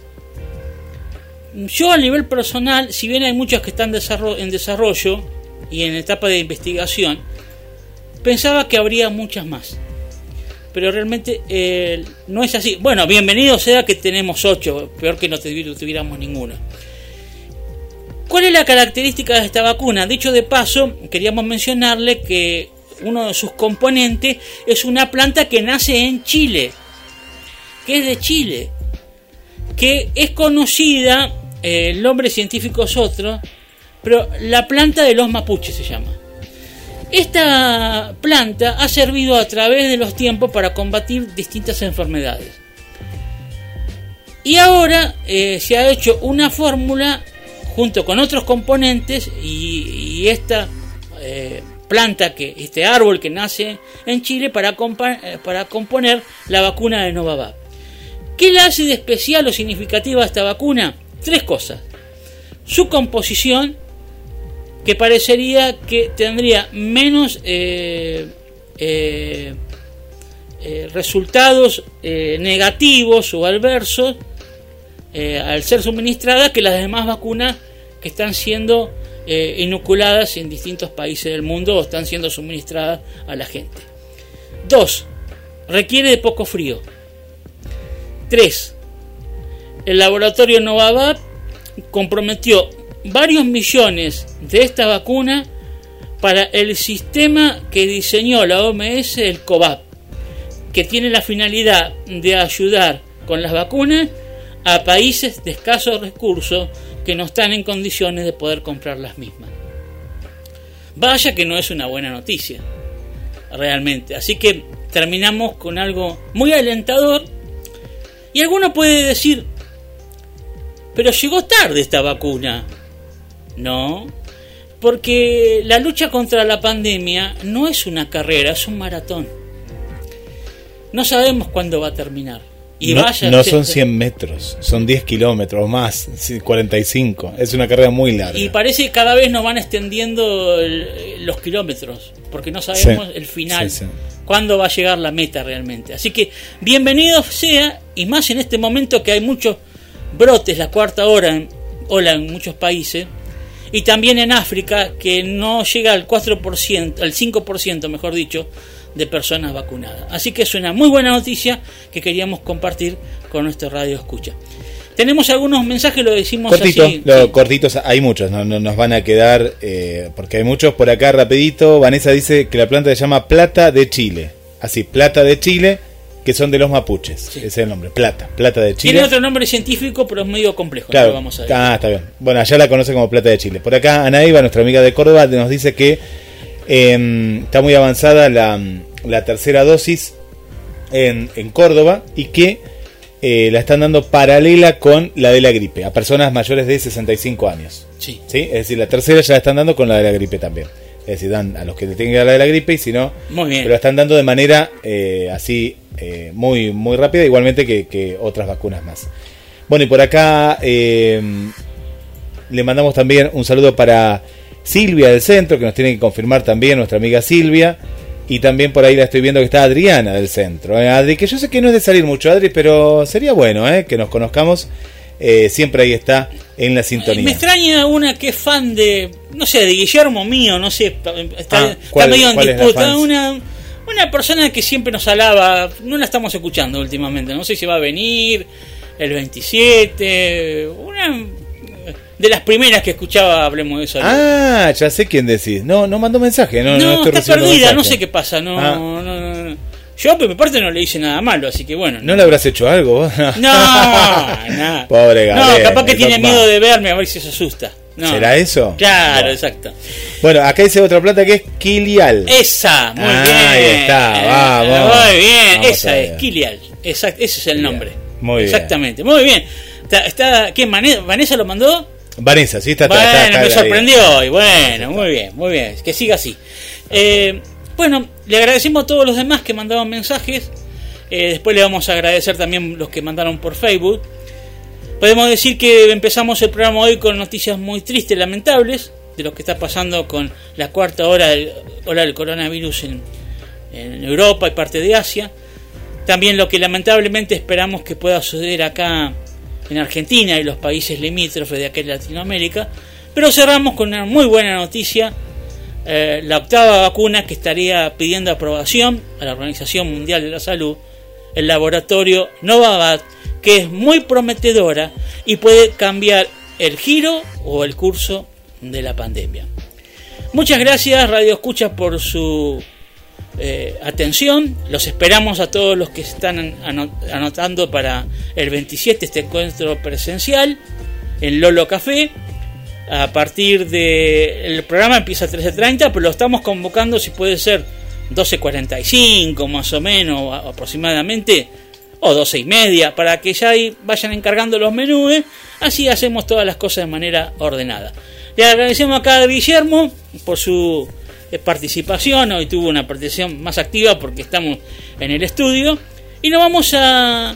Yo a nivel personal, si bien hay muchas que están en desarrollo y en etapa de investigación, pensaba que habría muchas más. Pero realmente eh, no es así. Bueno, bienvenido sea que tenemos ocho, peor que no tuviéramos ninguna. ¿Cuál es la característica de esta vacuna? Dicho de paso, queríamos mencionarle que uno de sus componentes es una planta que nace en Chile, que es de Chile, que es conocida, el nombre científico es otro, pero la planta de los mapuches se llama. Esta planta ha servido a través de los tiempos para combatir distintas enfermedades. Y ahora eh, se ha hecho una fórmula junto con otros componentes y, esta eh, planta, que este árbol que nace en Chile para, para componer la vacuna de Novavax. ¿Qué le hace de especial o significativa esta vacuna? Tres cosas. Su composición, que parecería que tendría menos eh, eh, eh, resultados negativos o adversos al ser suministrada que las demás vacunas que están siendo inoculadas en distintos países del mundo o están siendo suministradas a la gente. Dos, requiere de poco frío. 3. El laboratorio Novavax comprometió varios millones de esta vacuna para el sistema que diseñó la OMS, el COVAP, que tiene la finalidad de ayudar con las vacunas a países de escasos recursos que no están en condiciones de poder comprar las mismas. Vaya que no es una buena noticia, realmente. Así que terminamos con algo muy alentador y alguno puede decir, pero llegó tarde esta vacuna. No, porque la lucha contra la pandemia no es una carrera, es un maratón. No sabemos cuándo va a terminar. Y no, vaya no son 100 metros, son 10 kilómetros más, sí, 45. Es una carrera muy larga. Y parece que cada vez nos van extendiendo el- los kilómetros, porque no sabemos Sí, el final, sí, sí. cuándo va a llegar la meta realmente. Así que bienvenido sea, y más en este momento que hay muchos brotes, la cuarta hora, en, ola en muchos países, y también en África, que no llega al 4%, al 5%, mejor dicho, de personas vacunadas. Así que es una muy buena noticia que queríamos compartir con nuestro radio escucha. Tenemos algunos mensajes, lo decimos Cortito, así. lo- cortitos, hay muchos, no, no nos van a quedar, eh, porque hay muchos por acá rapidito. Vanessa dice que la planta se llama Plata de Chile. Así, Plata de Chile, que son de los mapuches. Ese es el nombre, Plata, Plata de Chile. Tiene otro nombre científico, pero es medio complejo. Claro, lo vamos a ver. ah, está bien. Bueno, allá la conoce como Plata de Chile. Por acá, Anaíba, nuestra amiga de Córdoba, nos dice que eh, está muy avanzada la, la tercera dosis en, en Córdoba y que eh, la están dando paralela con la de la gripe a personas mayores de 65 años. Sí. Es decir, la tercera ya la están dando con la de la gripe también. Es decir, dan a los que le tienen que dar la de la gripe y si no, Muy bien. pero la están dando de manera eh, así eh, muy, muy rápida, igualmente que, que otras vacunas más. Bueno, y por acá eh, le mandamos también un saludo para Silvia del centro, que nos tiene que confirmar también nuestra amiga Silvia. Y también por ahí la estoy viendo que está Adriana del centro. Eh, Adri, que yo sé que no es de salir mucho, Adri, pero sería bueno que nos conozcamos. Eh, siempre ahí está en la Me sintonía. extraña una que es fan de, no sé, de Guillermo mío, no sé, está, Ah, está ¿cuál- medio en disputa. Una, una persona que siempre nos alaba, no la estamos escuchando últimamente, no sé si va a venir el 27, una de las primeras que escuchaba, hablemos de eso. Ah, ya sé quién decís. No, no mandó mensaje. No, no, no, estoy está perdida, mensaje. no sé qué pasa, no, Ah. no, no, no. Yo por mi parte no le hice nada malo, así que bueno. ¿No le habrás hecho algo? vos? No, nada. Pobre No, Gabriel, capaz que tiene miedo de verme a ver si se asusta. No. ¿Será eso? Claro, exacto. Bueno, acá dice otra plata que es Kilial. Esa, muy Ah, bien. ahí está, vamos. Muy bien, Vamos esa es Kilial. Exacto, ese es el nombre. Muy bien. Exactamente, muy bien. Está, está ¿quién, Mane- Vanessa lo mandó? Vanessa, sí, está bueno, está- está me sorprendió hoy. Bueno, muy bien, muy bien. Que siga así. Eh, bueno, le agradecemos a todos los demás que mandaban mensajes. Eh, después le vamos a agradecer también los que mandaron por Facebook. Podemos decir que empezamos el programa hoy con noticias muy tristes, lamentables, de lo que está pasando con la cuarta hora del, ola del coronavirus en, Europa y parte de Asia. También lo que lamentablemente esperamos que pueda suceder acá en Argentina y los países limítrofes de aquella Latinoamérica. Pero cerramos con una muy buena noticia, eh, la octava vacuna que estaría pidiendo aprobación a la Organización Mundial de la Salud, el laboratorio Novavax, que es muy prometedora y puede cambiar el giro o el curso de la pandemia. Muchas gracias Radio Escucha por su eh, atención. Los esperamos a todos los que están ano- anotando para el 27 este encuentro presencial en Lolo Café. A partir de el programa empieza a 13.30, pero lo estamos convocando si puede ser 12.45 más o menos aproximadamente o 12 y media para que ya ahí vayan encargando los menús así hacemos todas las cosas de manera ordenada. Le agradecemos acá a Guillermo por su eh, participación. Hoy tuvo una participación más activa porque estamos en el estudio. Y nos vamos a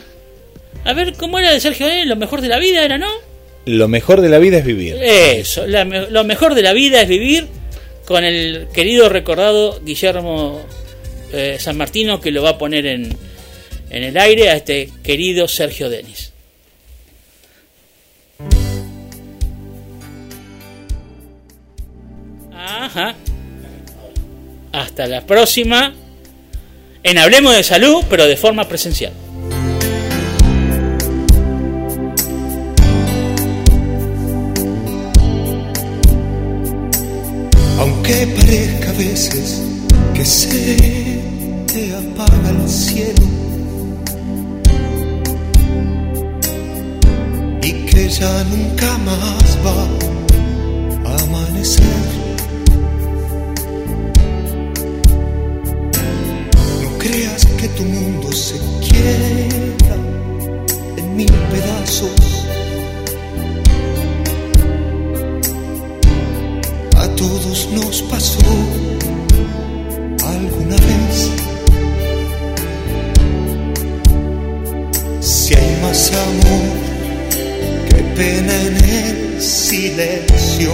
a ver cómo era de Sergio eh? lo mejor de la vida era no Lo mejor de la vida es vivir. eso, la lo mejor de la vida es vivir con el querido recordado Guillermo eh, San Martino que lo va a poner en, en el aire a este querido Sergio Denis. Ajá. Hasta la próxima. En Hablemos de Salud, pero de forma presencial. Aunque parezca a veces que se te apaga el cielo que ya nunca más va a amanecer. No creas que tu mundo se quiebra en mil pedazos. A todos nos pasó alguna vez. Si hay más amor pena en el silencio.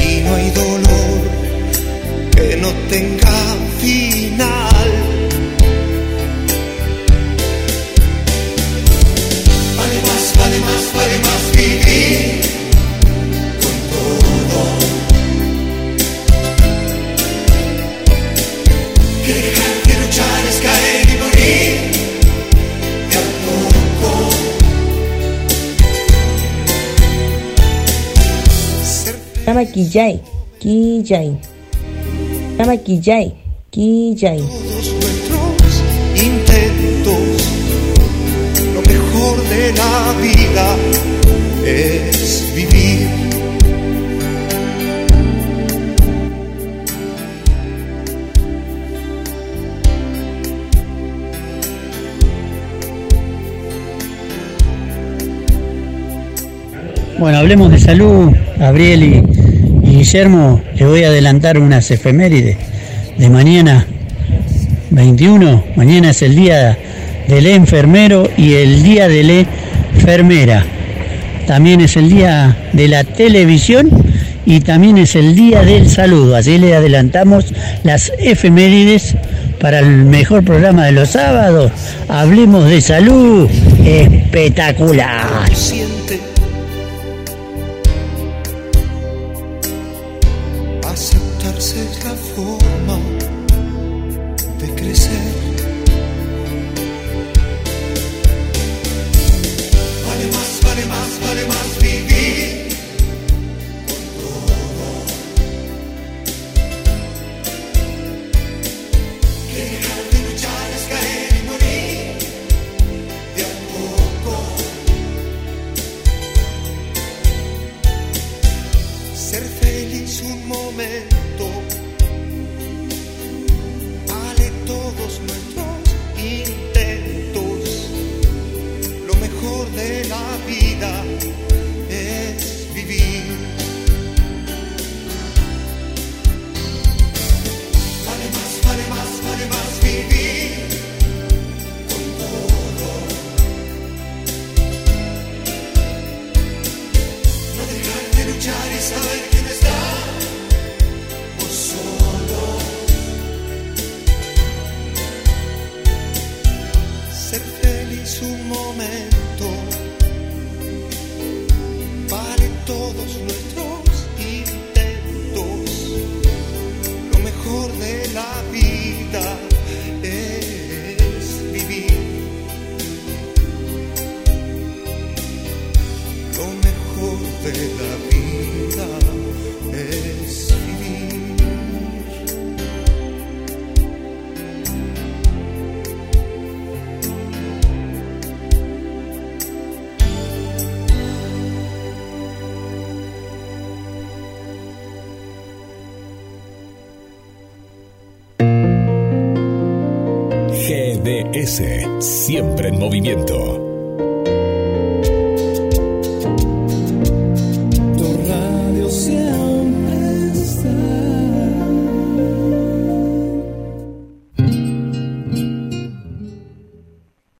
Y no hay dolor que no tenga final. Vale más, vale más, vale más vivir Llama Quillay, Quillay. Llama Quillay, Quillay. Todos nuestros intentos, lo mejor de la vida es vivir. Bueno, hablemos de salud, Gabriel y, Guillermo. Les voy a adelantar unas efemérides de mañana 21. Mañana es el día del enfermero y el día de la enfermera. También es el día de la televisión y también es el día del saludo. Así le adelantamos las efemérides para el mejor programa de los sábados. Hablemos de salud. Espectacular.